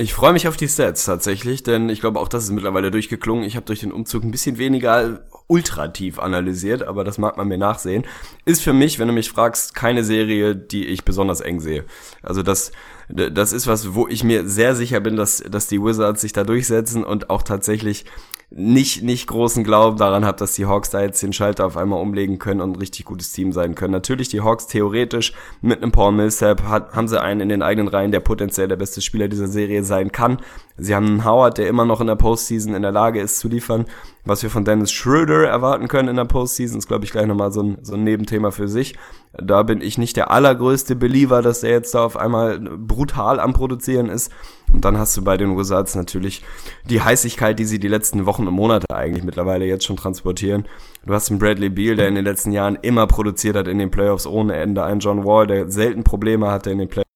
Ich freue mich auf die Stats tatsächlich, denn ich glaube auch das ist mittlerweile durchgeklungen. Ich habe durch den Umzug ein bisschen weniger ultrativ analysiert, aber das mag man mir nachsehen. Ist für mich, wenn du mich fragst, keine Serie, die ich besonders eng sehe. Also das, das ist was, wo ich mir sehr sicher bin, dass, dass die Wizards sich da durchsetzen und auch tatsächlich nicht, nicht großen Glauben daran habe, dass die Hawks da jetzt den Schalter auf einmal umlegen können und ein richtig gutes Team sein können. Natürlich die Hawks theoretisch mit einem Paul Millsap hat, haben sie einen in den eigenen Reihen, der potenziell der beste Spieler dieser Serie sein kann. Sie haben einen Howard, der immer noch in der Postseason in der Lage ist zu liefern. Was wir von Dennis Schröder erwarten können in der Postseason, ist, glaube ich, gleich nochmal so ein, so ein Nebenthema für sich. Da bin ich nicht der allergrößte Believer, dass der jetzt da auf einmal brutal am Produzieren ist. Und dann hast du bei den Wizards natürlich die Heißigkeit, die sie die letzten Wochen und Monate eigentlich mittlerweile jetzt schon transportieren. Du hast einen Bradley Beal, der in den letzten Jahren immer produziert hat in den Playoffs ohne Ende. Einen John Wall, der selten Probleme hatte in den Playoffs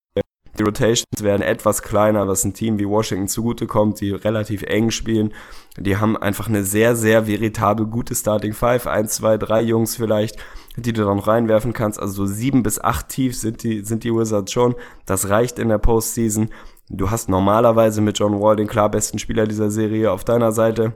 Die Rotations werden etwas kleiner, was ein Team wie Washington zugutekommt, die relativ eng spielen. Die haben einfach eine sehr, sehr veritable, gute Starting Five. Eins, zwei, drei Jungs vielleicht, die du dann reinwerfen kannst. Also so sieben bis acht tief sind die, sind die Wizards schon. Das reicht in der Postseason. Du hast normalerweise mit John Wall den klar besten Spieler dieser Serie auf deiner Seite.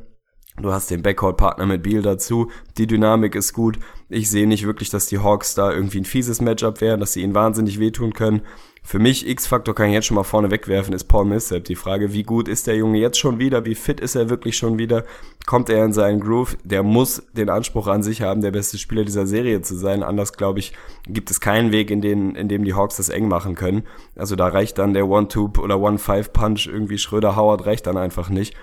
Du hast den Backcourt-Partner mit Beal dazu. Die Dynamik ist gut. Ich sehe nicht wirklich, dass die Hawks da irgendwie ein fieses Matchup wären, dass sie ihnen wahnsinnig wehtun können. Für mich, X-Faktor kann ich jetzt schon mal vorne wegwerfen, ist Paul Millsap. Die Frage, wie gut ist der Junge jetzt schon wieder? Wie fit ist er wirklich schon wieder? Kommt er in seinen Groove? Der muss den Anspruch an sich haben, der beste Spieler dieser Serie zu sein. Anders, glaube ich, gibt es keinen Weg, in, den, in dem die Hawks das eng machen können. Also da reicht dann der One-Two oder One-Five-Punch irgendwie Schröder-Howard reicht dann einfach nicht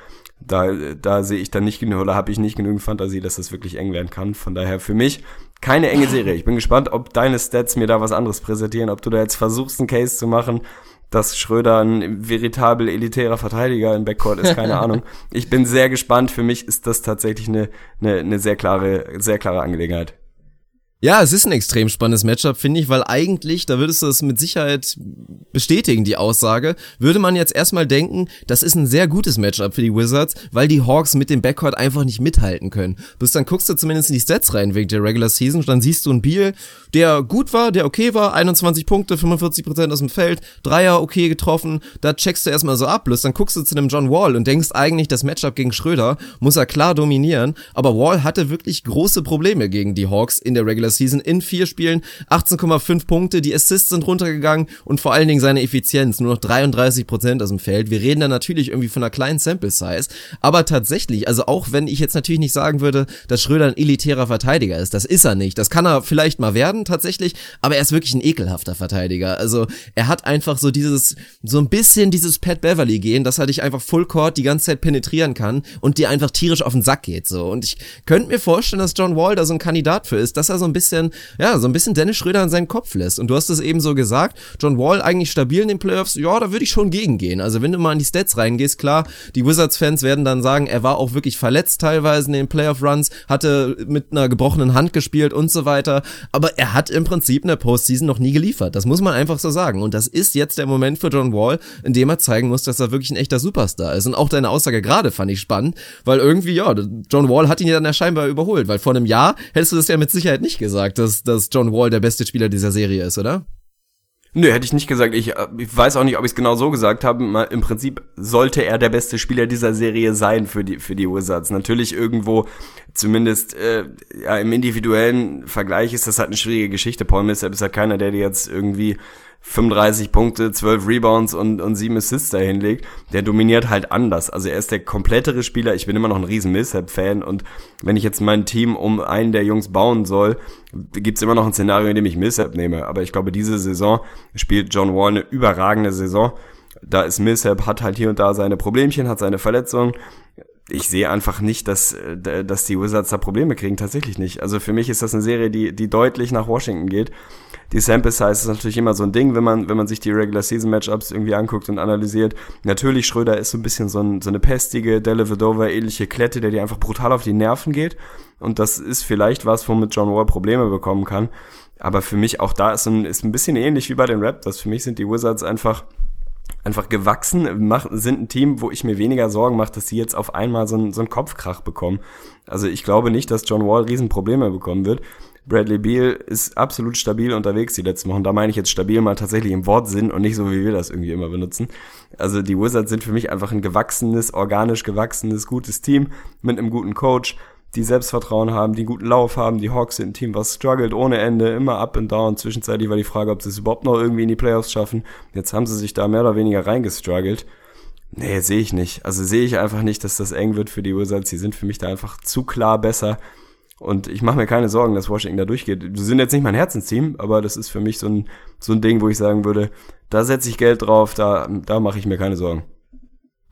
da, da sehe ich dann nicht genug oder habe ich nicht genügend Fantasie, dass das wirklich eng werden kann. Von daher für mich keine enge Serie. Ich bin gespannt, ob deine Stats mir da was anderes präsentieren, ob du da jetzt versuchst, einen Case zu machen, dass Schröder ein veritabel elitärer Verteidiger im Backcourt ist, keine Ahnung. Ich bin sehr gespannt. Für mich ist das tatsächlich eine, eine, eine sehr klare, sehr klare Angelegenheit. Ja, es ist ein extrem spannendes Matchup, finde ich, weil eigentlich, da würdest du es mit Sicherheit bestätigen, die Aussage, würde man jetzt erstmal denken, das ist ein sehr gutes Matchup für die Wizards, weil die Hawks mit dem Backcourt einfach nicht mithalten können. Bis dann guckst du zumindest in die Stats rein wegen der Regular Season dann siehst du einen Beal, der gut war, der okay war, 21 Punkte, 45% aus dem Feld, Dreier okay getroffen, da checkst du erstmal so ab, bloß dann guckst du zu dem John Wall und denkst eigentlich, das Matchup gegen Schröder muss er klar dominieren, aber Wall hatte wirklich große Probleme gegen die Hawks in der Regular Season in vier Spielen, 18,5 Punkte, die Assists sind runtergegangen und vor allen Dingen seine Effizienz, nur noch 33 Prozent aus dem Feld. Wir reden da natürlich irgendwie von einer kleinen Sample Size, aber tatsächlich, also auch wenn ich jetzt natürlich nicht sagen würde, dass Schröder ein elitärer Verteidiger ist, das ist er nicht. Das kann er vielleicht mal werden, tatsächlich, aber er ist wirklich ein ekelhafter Verteidiger. Also er hat einfach so dieses, so ein bisschen dieses Pat Beverly gehen, dass er dich einfach Full Court die ganze Zeit penetrieren kann und dir einfach tierisch auf den Sack geht, so. Und ich könnte mir vorstellen, dass John Wall da so ein Kandidat für ist, dass er so ein bisschen, ja, so ein bisschen Dennis Schröder in seinen Kopf lässt. Und du hast es eben so gesagt, John Wall eigentlich stabil in den Playoffs, ja, da würde ich schon gegengehen. Also wenn du mal in die Stats reingehst, klar, die Wizards-Fans werden dann sagen, er war auch wirklich verletzt teilweise in den Playoff-Runs, hatte mit einer gebrochenen Hand gespielt und so weiter. Aber er hat im Prinzip in der Postseason noch nie geliefert. Das muss man einfach so sagen. Und das ist jetzt der Moment für John Wall, in dem er zeigen muss, dass er wirklich ein echter Superstar ist. Und auch deine Aussage gerade fand ich spannend, weil irgendwie, ja, John Wall hat ihn ja dann ja scheinbar überholt, weil vor einem Jahr hättest du das ja mit Sicherheit nicht gesagt, dass, dass John Wall der beste Spieler dieser Serie ist, oder? Nö, hätte ich nicht gesagt. Ich, äh, ich weiß auch nicht, ob ich es genau so gesagt habe. Im Prinzip sollte er der beste Spieler dieser Serie sein für die für die Wizards. Natürlich irgendwo, zumindest äh, ja, im individuellen Vergleich ist das halt eine schwierige Geschichte. Paul Millsap ist ja keiner, der dir jetzt irgendwie 35 Punkte, 12 Rebounds und, und 7 Assists da hinlegt, der dominiert halt anders. Also er ist der komplettere Spieler. Ich bin immer noch ein riesen Millsap-Fan und wenn ich jetzt mein Team um einen der Jungs bauen soll, gibt's immer noch ein Szenario, in dem ich Millsap nehme. Aber ich glaube, diese Saison spielt John Wall eine überragende Saison. Da ist Millsap, hat halt hier und da seine Problemchen, hat seine Verletzungen ich sehe einfach nicht, dass, äh, dass die Wizards da Probleme kriegen, tatsächlich nicht. Also für mich ist das eine Serie, die, die deutlich nach Washington geht die Sample Size ist natürlich immer so ein Ding, wenn man, wenn man sich die Regular Season Matchups irgendwie anguckt und analysiert. Natürlich, Schröder ist so ein bisschen so, ein, so eine pestige, Delevedova ähnliche Klette, der dir einfach brutal auf die Nerven geht. Und das ist vielleicht was, womit John Wall Probleme bekommen kann. Aber für mich auch da ist ein, ist ein bisschen ähnlich wie bei den Raptors. Für mich sind die Wizards einfach einfach gewachsen, mach, sind ein Team, wo ich mir weniger Sorgen mache, dass sie jetzt auf einmal so einen, so einen Kopfkrach bekommen. Also ich glaube nicht, dass John Wall Riesenprobleme bekommen wird. Bradley Beal ist absolut stabil unterwegs die letzten Wochen. Da meine ich jetzt stabil mal tatsächlich im Wortsinn und nicht so, wie wir das irgendwie immer benutzen. Also die Wizards sind für mich einfach ein gewachsenes, organisch gewachsenes, gutes Team mit einem guten Coach, die Selbstvertrauen haben, die guten Lauf haben. Die Hawks sind ein Team, was struggelt ohne Ende, immer up and down. Zwischenzeitlich war die Frage, ob sie es überhaupt noch irgendwie in die Playoffs schaffen. Jetzt haben sie sich da mehr oder weniger reingestruggelt. Nee, sehe ich nicht. Also sehe ich einfach nicht, dass das eng wird für die Wizards. Sie sind für mich da einfach zu klar besser. Und ich mache mir keine Sorgen, dass Washington da durchgeht. Sie sind jetzt nicht mein Herzensteam, aber das ist für mich so ein, so ein Ding, wo ich sagen würde, da setze ich Geld drauf, da, da mache ich mir keine Sorgen.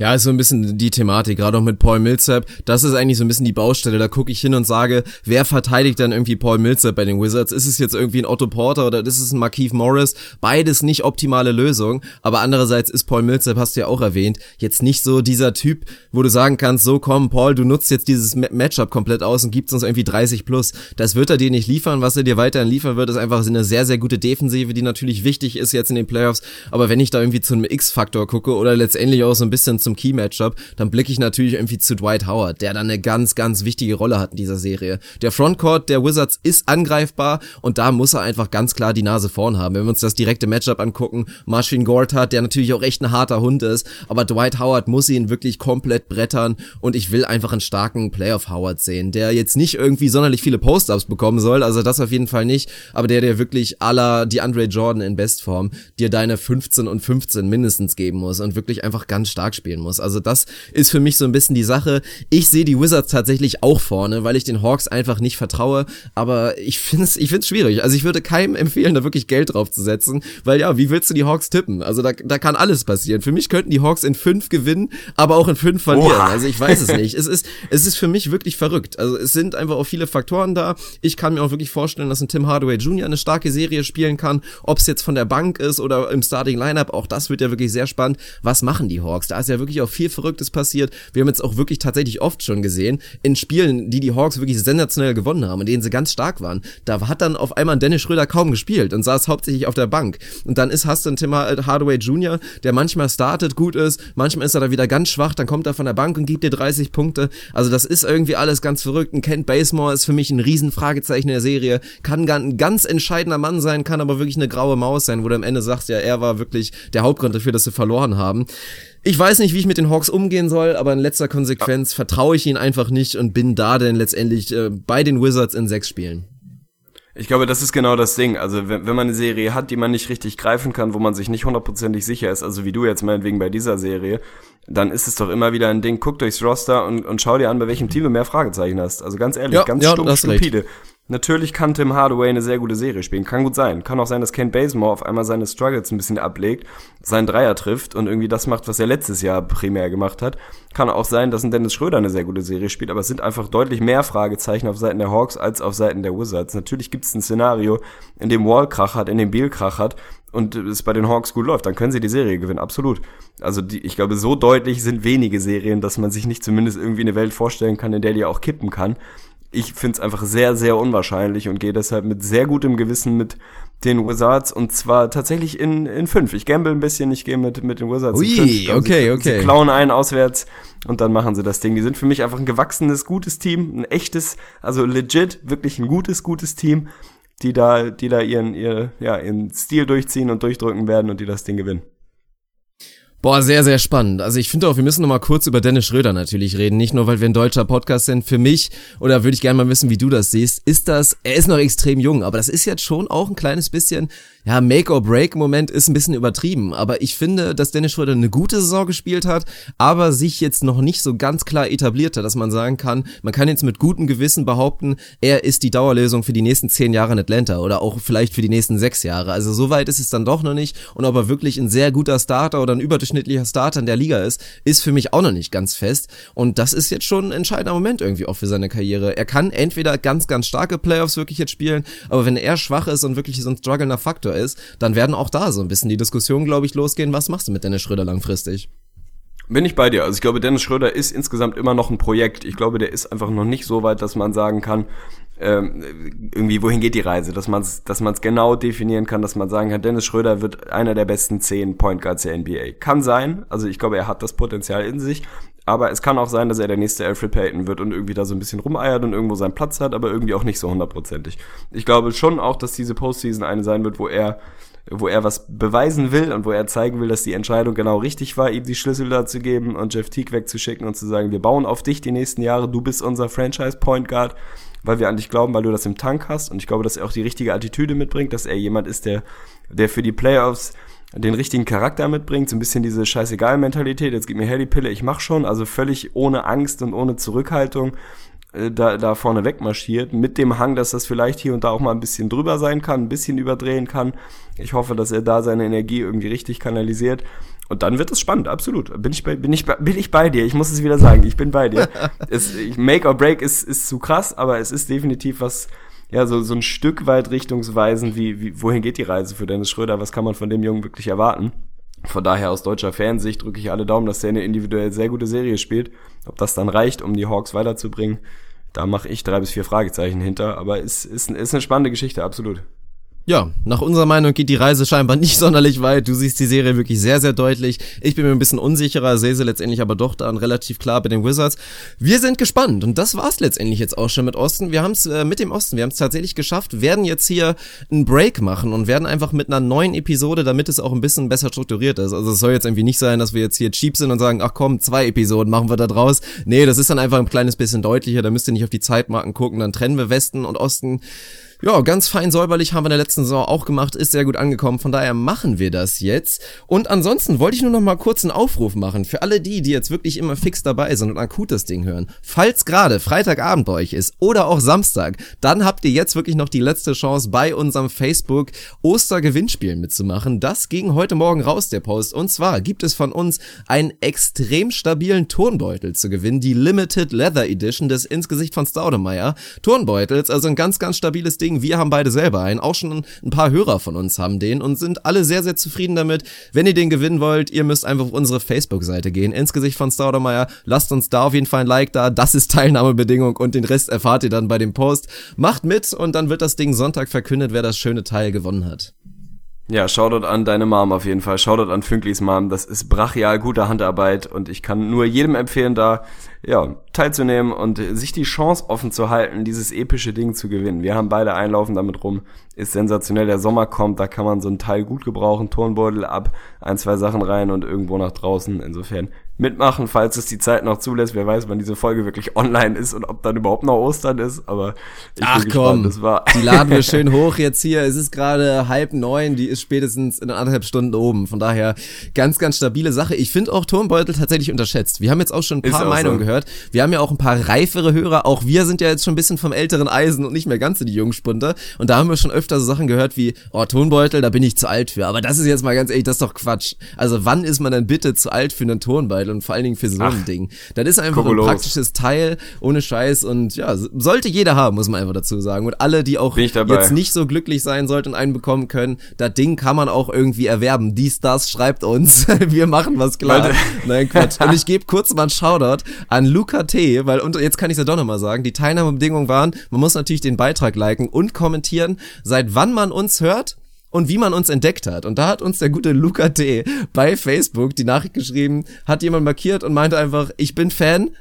Ja, ist so ein bisschen die Thematik, gerade auch mit Paul Millsap. Das ist eigentlich so ein bisschen die Baustelle. Da gucke ich hin und sage, wer verteidigt dann irgendwie Paul Millsap bei den Wizards? Ist es jetzt irgendwie ein Otto Porter oder ist es ein Markeith Morris? Beides nicht optimale Lösung. Aber andererseits ist Paul Millsap, hast du ja auch erwähnt, jetzt nicht so dieser Typ, wo du sagen kannst, so komm, Paul, du nutzt jetzt dieses Matchup komplett aus und gibst uns irgendwie 30 plus. Das wird er dir nicht liefern. Was er dir weiterhin liefern wird, ist einfach eine sehr, sehr gute Defensive, die natürlich wichtig ist jetzt in den Playoffs. Aber wenn ich da irgendwie zu einem X-Faktor gucke oder letztendlich auch so ein bisschen zum zum Key-Matchup, dann blicke ich natürlich irgendwie zu Dwight Howard, der dann eine ganz, ganz wichtige Rolle hat in dieser Serie. Der Frontcourt der Wizards ist angreifbar und da muss er einfach ganz klar die Nase vorn haben. Wenn wir uns das direkte Matchup angucken, Marcin Gortat, der natürlich auch echt ein harter Hund ist, aber Dwight Howard muss ihn wirklich komplett brettern und ich will einfach einen starken Playoff Howard sehen, der jetzt nicht irgendwie sonderlich viele Post-Ups bekommen soll, also das auf jeden Fall nicht, aber der der wirklich aller die Andre Jordan in Bestform dir deine 15 und 15 mindestens geben muss und wirklich einfach ganz stark spielen muss. Also das ist für mich so ein bisschen die Sache. Ich sehe die Wizards tatsächlich auch vorne, weil ich den Hawks einfach nicht vertraue. Aber ich finde es ich find's schwierig. Also ich würde keinem empfehlen, da wirklich Geld drauf zu setzen, weil ja, wie willst du die Hawks tippen? Also da, da kann alles passieren. Für mich könnten die Hawks in fünf gewinnen, aber auch in fünf verlieren. Oha. Also ich weiß es nicht. Es ist, es ist für mich wirklich verrückt. Also es sind einfach auch viele Faktoren da. Ich kann mir auch wirklich vorstellen, dass ein Tim Hardaway Jr. eine starke Serie spielen kann. Ob es jetzt von der Bank ist oder im Starting Lineup, auch das wird ja wirklich sehr spannend. Was machen die Hawks? Da ist ja wirklich auch viel Verrücktes passiert. Wir haben jetzt auch wirklich tatsächlich oft schon gesehen, in Spielen, die die Hawks wirklich sensationell gewonnen haben, in denen sie ganz stark waren, da hat dann auf einmal Dennis Schröder kaum gespielt und saß hauptsächlich auf der Bank. Und dann ist, hast du einen Tim Hardaway Jr., der manchmal startet, gut ist, manchmal ist er da wieder ganz schwach, dann kommt er von der Bank und gibt dir 30 Punkte. Also das ist irgendwie alles ganz verrückt. Ein Kent Basemore ist für mich ein Riesenfragezeichen der Serie, kann ein ganz entscheidender Mann sein, kann aber wirklich eine graue Maus sein, wo du am Ende sagst, ja, er war wirklich der Hauptgrund dafür, dass sie verloren haben. Ich weiß nicht, wie ich mit den Hawks umgehen soll, aber in letzter Konsequenz vertraue ich ihnen einfach nicht und bin da denn letztendlich äh, bei den Wizards in sechs Spielen. Ich glaube, das ist genau das Ding. Also wenn, wenn man eine Serie hat, die man nicht richtig greifen kann, wo man sich nicht hundertprozentig sicher ist, also wie du jetzt meinetwegen bei dieser Serie, dann ist es doch immer wieder ein Ding, guck durchs Roster und, und schau dir an, bei welchem Team du mehr Fragezeichen hast. Also ganz ehrlich, ja, ganz ja, stumpf, stupide. Recht. Natürlich kann Tim Hardaway eine sehr gute Serie spielen. Kann gut sein. Kann auch sein, dass Ken Bazemore auf einmal seine Struggles ein bisschen ablegt, seinen Dreier trifft und irgendwie das macht, was er letztes Jahr primär gemacht hat. Kann auch sein, dass ein Dennis Schröder eine sehr gute Serie spielt, aber es sind einfach deutlich mehr Fragezeichen auf Seiten der Hawks als auf Seiten der Wizards. Natürlich gibt es ein Szenario, in dem Wall Krach hat, in dem Beal Krach hat und es bei den Hawks gut läuft, dann können sie die Serie gewinnen, absolut. Also die, ich glaube, so deutlich sind wenige Serien, dass man sich nicht zumindest irgendwie eine Welt vorstellen kann, in der die auch kippen kann ich finde es einfach sehr, sehr unwahrscheinlich und gehe deshalb mit sehr gutem Gewissen mit den Wizards und zwar tatsächlich in, in fünf. Ich gamble ein bisschen, ich gehe mit, mit den Wizards Ui, in fünf. Okay, sie, okay. Sie klauen einen auswärts und dann machen sie das Ding. Die sind für mich einfach ein gewachsenes, gutes Team, ein echtes, also legit, wirklich ein gutes, gutes Team, die da, die da ihren, ihr, ja, ihren Stil durchziehen und durchdrücken werden und die das Ding gewinnen. Boah, sehr, sehr spannend. Also ich finde auch, wir müssen noch mal kurz über Dennis Schröder natürlich reden. Nicht nur, weil wir ein deutscher Podcast sind. Für mich, oder würde ich gerne mal wissen, wie du das siehst, ist das, er ist noch extrem jung, aber das ist jetzt schon auch ein kleines bisschen ja, Make-or-Break-Moment ist ein bisschen übertrieben, aber ich finde, dass Dennis Schröder eine gute Saison gespielt hat, aber sich jetzt noch nicht so ganz klar etabliert hat, dass man sagen kann, man kann jetzt mit gutem Gewissen behaupten, er ist die Dauerlösung für die nächsten zehn Jahre in Atlanta oder auch vielleicht für die nächsten sechs Jahre. Also so weit ist es dann doch noch nicht und ob er wirklich ein sehr guter Starter oder ein überdurchschnittlicher Starter in der Liga ist, ist für mich auch noch nicht ganz fest und das ist jetzt schon ein entscheidender Moment irgendwie auch für seine Karriere. Er kann entweder ganz, ganz starke Playoffs wirklich jetzt spielen, aber wenn er schwach ist und wirklich so ein strugglender Faktor ist, dann werden auch da so ein bisschen die Diskussionen, glaube ich, losgehen, was machst du mit Dennis Schröder langfristig? Bin ich bei dir. Also ich glaube, Dennis Schröder ist insgesamt immer noch ein Projekt. Ich glaube, der ist einfach noch nicht so weit, dass man sagen kann, ähm, irgendwie, wohin geht die Reise, dass man es dass man's genau definieren kann, dass man sagen kann, Dennis Schröder wird einer der besten zehn Point Guards der NBA. Kann sein, also ich glaube, er hat das Potenzial in sich, aber es kann auch sein, dass er der nächste Alfred Payton wird und irgendwie da so ein bisschen rumeiert und irgendwo seinen Platz hat, aber irgendwie auch nicht so hundertprozentig. Ich glaube schon auch, dass diese Postseason eine sein wird, wo er wo er was beweisen will und wo er zeigen will, dass die Entscheidung genau richtig war, ihm die Schlüssel dazu geben und Jeff Teague wegzuschicken und zu sagen, wir bauen auf dich die nächsten Jahre, du bist unser Franchise Point Guard weil wir an dich glauben, weil du das im Tank hast. Und ich glaube, dass er auch die richtige Attitüde mitbringt, dass er jemand ist, der, der für die Playoffs den richtigen Charakter mitbringt, so ein bisschen diese Scheißegal-Mentalität, jetzt gib mir her die Pille, ich mach schon, also völlig ohne Angst und ohne Zurückhaltung äh, da, da vorne wegmarschiert, mit dem Hang, dass das vielleicht hier und da auch mal ein bisschen drüber sein kann, ein bisschen überdrehen kann. Ich hoffe, dass er da seine Energie irgendwie richtig kanalisiert Und dann wird es spannend, absolut. Bin ich bei, bin ich bei, bin ich bei dir. Ich muss es wieder sagen. Ich bin bei dir. es, Make or Break ist, ist zu krass, aber es ist definitiv was, ja, so, so ein Stück weit richtungsweisend, wie, wie, wohin geht die Reise für Dennis Schröder? Was kann man von dem Jungen wirklich erwarten? Von daher aus deutscher Fansicht drücke ich alle Daumen, dass der eine individuell sehr gute Serie spielt. Ob das dann reicht, um die Hawks weiterzubringen, da mache ich drei bis vier Fragezeichen hinter. Aber es ist, ist eine spannende Geschichte, absolut. Ja, nach unserer Meinung geht die Reise scheinbar nicht sonderlich weit. Du siehst die Serie wirklich sehr, sehr deutlich. Ich bin mir ein bisschen unsicherer, sehe sie letztendlich aber doch dann relativ klar bei den Wizards. Wir sind gespannt und das war's letztendlich jetzt auch schon mit Osten. Wir haben es äh, mit dem Osten, wir haben es tatsächlich geschafft, werden jetzt hier einen Break machen und werden einfach mit einer neuen Episode, damit es auch ein bisschen besser strukturiert ist. Also es soll jetzt irgendwie nicht sein, dass wir jetzt hier cheap sind und sagen, ach komm, zwei Episoden machen wir da draus. Nee, das ist dann einfach ein kleines bisschen deutlicher, da müsst ihr nicht auf die Zeitmarken gucken, dann trennen wir Westen und Osten ja, ganz fein säuberlich haben wir in der letzten Saison auch gemacht, ist sehr gut angekommen, von daher machen wir das jetzt. Und ansonsten wollte ich nur noch mal kurz einen Aufruf machen für alle die, die jetzt wirklich immer fix dabei sind und akut das Ding hören. Falls gerade Freitagabend bei euch ist oder auch Samstag, dann habt ihr jetzt wirklich noch die letzte Chance bei unserem Facebook Ostergewinnspiel mitzumachen. Das ging heute Morgen raus, der Post. Und zwar gibt es von uns einen extrem stabilen Turnbeutel zu gewinnen, die Limited Leather Edition des Insgesicht von Staudemeyer. Turnbeutels, also ein ganz, ganz stabiles Ding Ding. Wir haben beide selber einen. Auch schon ein paar Hörer von uns haben den und sind alle sehr, sehr zufrieden damit. Wenn ihr den gewinnen wollt, ihr müsst einfach auf unsere Facebook-Seite gehen. Ins Gesicht von Staudemeyer. Lasst uns da auf jeden Fall ein Like da. Das ist Teilnahmebedingung und den Rest erfahrt ihr dann bei dem Post. Macht mit und dann wird das Ding Sonntag verkündet, wer das schöne Teil gewonnen hat. Ja, Shoutout an deine Mom auf jeden Fall. Shoutout an Fünklis Mom. Das ist brachial gute Handarbeit und ich kann nur jedem empfehlen, da ja, teilzunehmen und sich die Chance offen zu halten, dieses epische Ding zu gewinnen. Wir haben beide einlaufen damit rum. Ist sensationell. Der Sommer kommt, da kann man so ein Teil gut gebrauchen. Turnbeutel ab, ein, zwei Sachen rein und irgendwo nach draußen. Insofern mitmachen, falls es die Zeit noch zulässt. Wer weiß, wann diese Folge wirklich online ist und ob dann überhaupt noch Ostern ist. Aber ich Ach bin komm, gespannt. Das war die laden wir schön hoch jetzt hier. Es ist gerade halb neun, die ist spätestens in anderthalb Stunden oben. Von daher ganz, ganz stabile Sache. Ich finde auch Turnbeutel tatsächlich unterschätzt. Wir haben jetzt auch schon ein paar Meinungen so. gehört. Wir haben ja auch ein paar reifere Hörer. Auch wir sind ja jetzt schon ein bisschen vom älteren Eisen und nicht mehr ganz so die Jungspunter. Und da haben wir schon öfter so Sachen gehört wie, oh, Turnbeutel, da bin ich zu alt für. Aber das ist jetzt mal ganz ehrlich, das ist doch Quatsch. Also wann ist man denn bitte zu alt für einen Turnbeutel? und vor allen Dingen für so ein Ach, Ding. Das ist einfach ein praktisches Teil, ohne Scheiß und ja, sollte jeder haben, muss man einfach dazu sagen. Und alle, die auch jetzt nicht so glücklich sein sollten und einen bekommen können, das Ding kann man auch irgendwie erwerben. Dies, das, schreibt uns. Wir machen was klar. Nein, Quatsch. Und ich gebe kurz mal einen Shoutout an Luca T., weil, und jetzt kann ich es ja doch nochmal sagen, die Teilnahmebedingungen waren, man muss natürlich den Beitrag liken und kommentieren, seit wann man uns hört und wie man uns entdeckt hat. Und da hat uns der gute Luca T. bei Facebook die Nachricht geschrieben, hat jemand markiert und meinte einfach, ich bin Fan,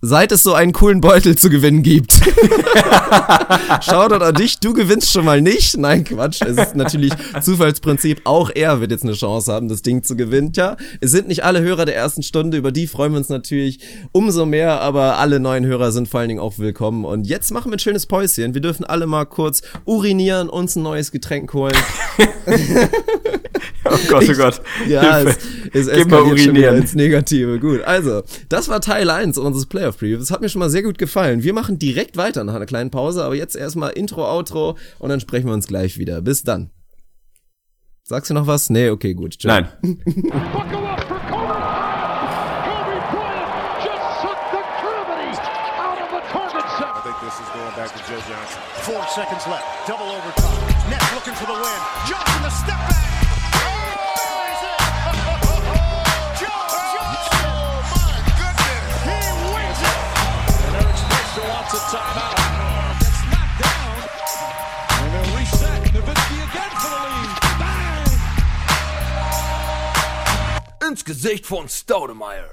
seit es so einen coolen Beutel zu gewinnen gibt. Shoutout an dich, du gewinnst schon mal nicht. Nein, Quatsch, es ist natürlich Zufallsprinzip. Auch er wird jetzt eine Chance haben, das Ding zu gewinnen. Tja, es sind nicht alle Hörer der ersten Stunde, über die freuen wir uns natürlich umso mehr, aber alle neuen Hörer sind vor allen Dingen auch willkommen. Und jetzt machen wir ein schönes Päuschen. Wir dürfen alle mal kurz urinieren, uns ein neues Getränk holen. oh Gott, oh Gott. Ich, ja, es, es eskaliert schon wieder ins Negative. Gut, also, das war Teil 1 unseres Playoff Preview. Das hat mir schon mal sehr gut gefallen. Wir machen direkt weiter nach einer kleinen Pause, aber jetzt erstmal Intro, Outro und dann sprechen wir uns gleich wieder. Bis dann. Sagst du noch was? Nee, okay, gut. Ciao. Nein. Four seconds left. Ins Gesicht von Staudemeyer.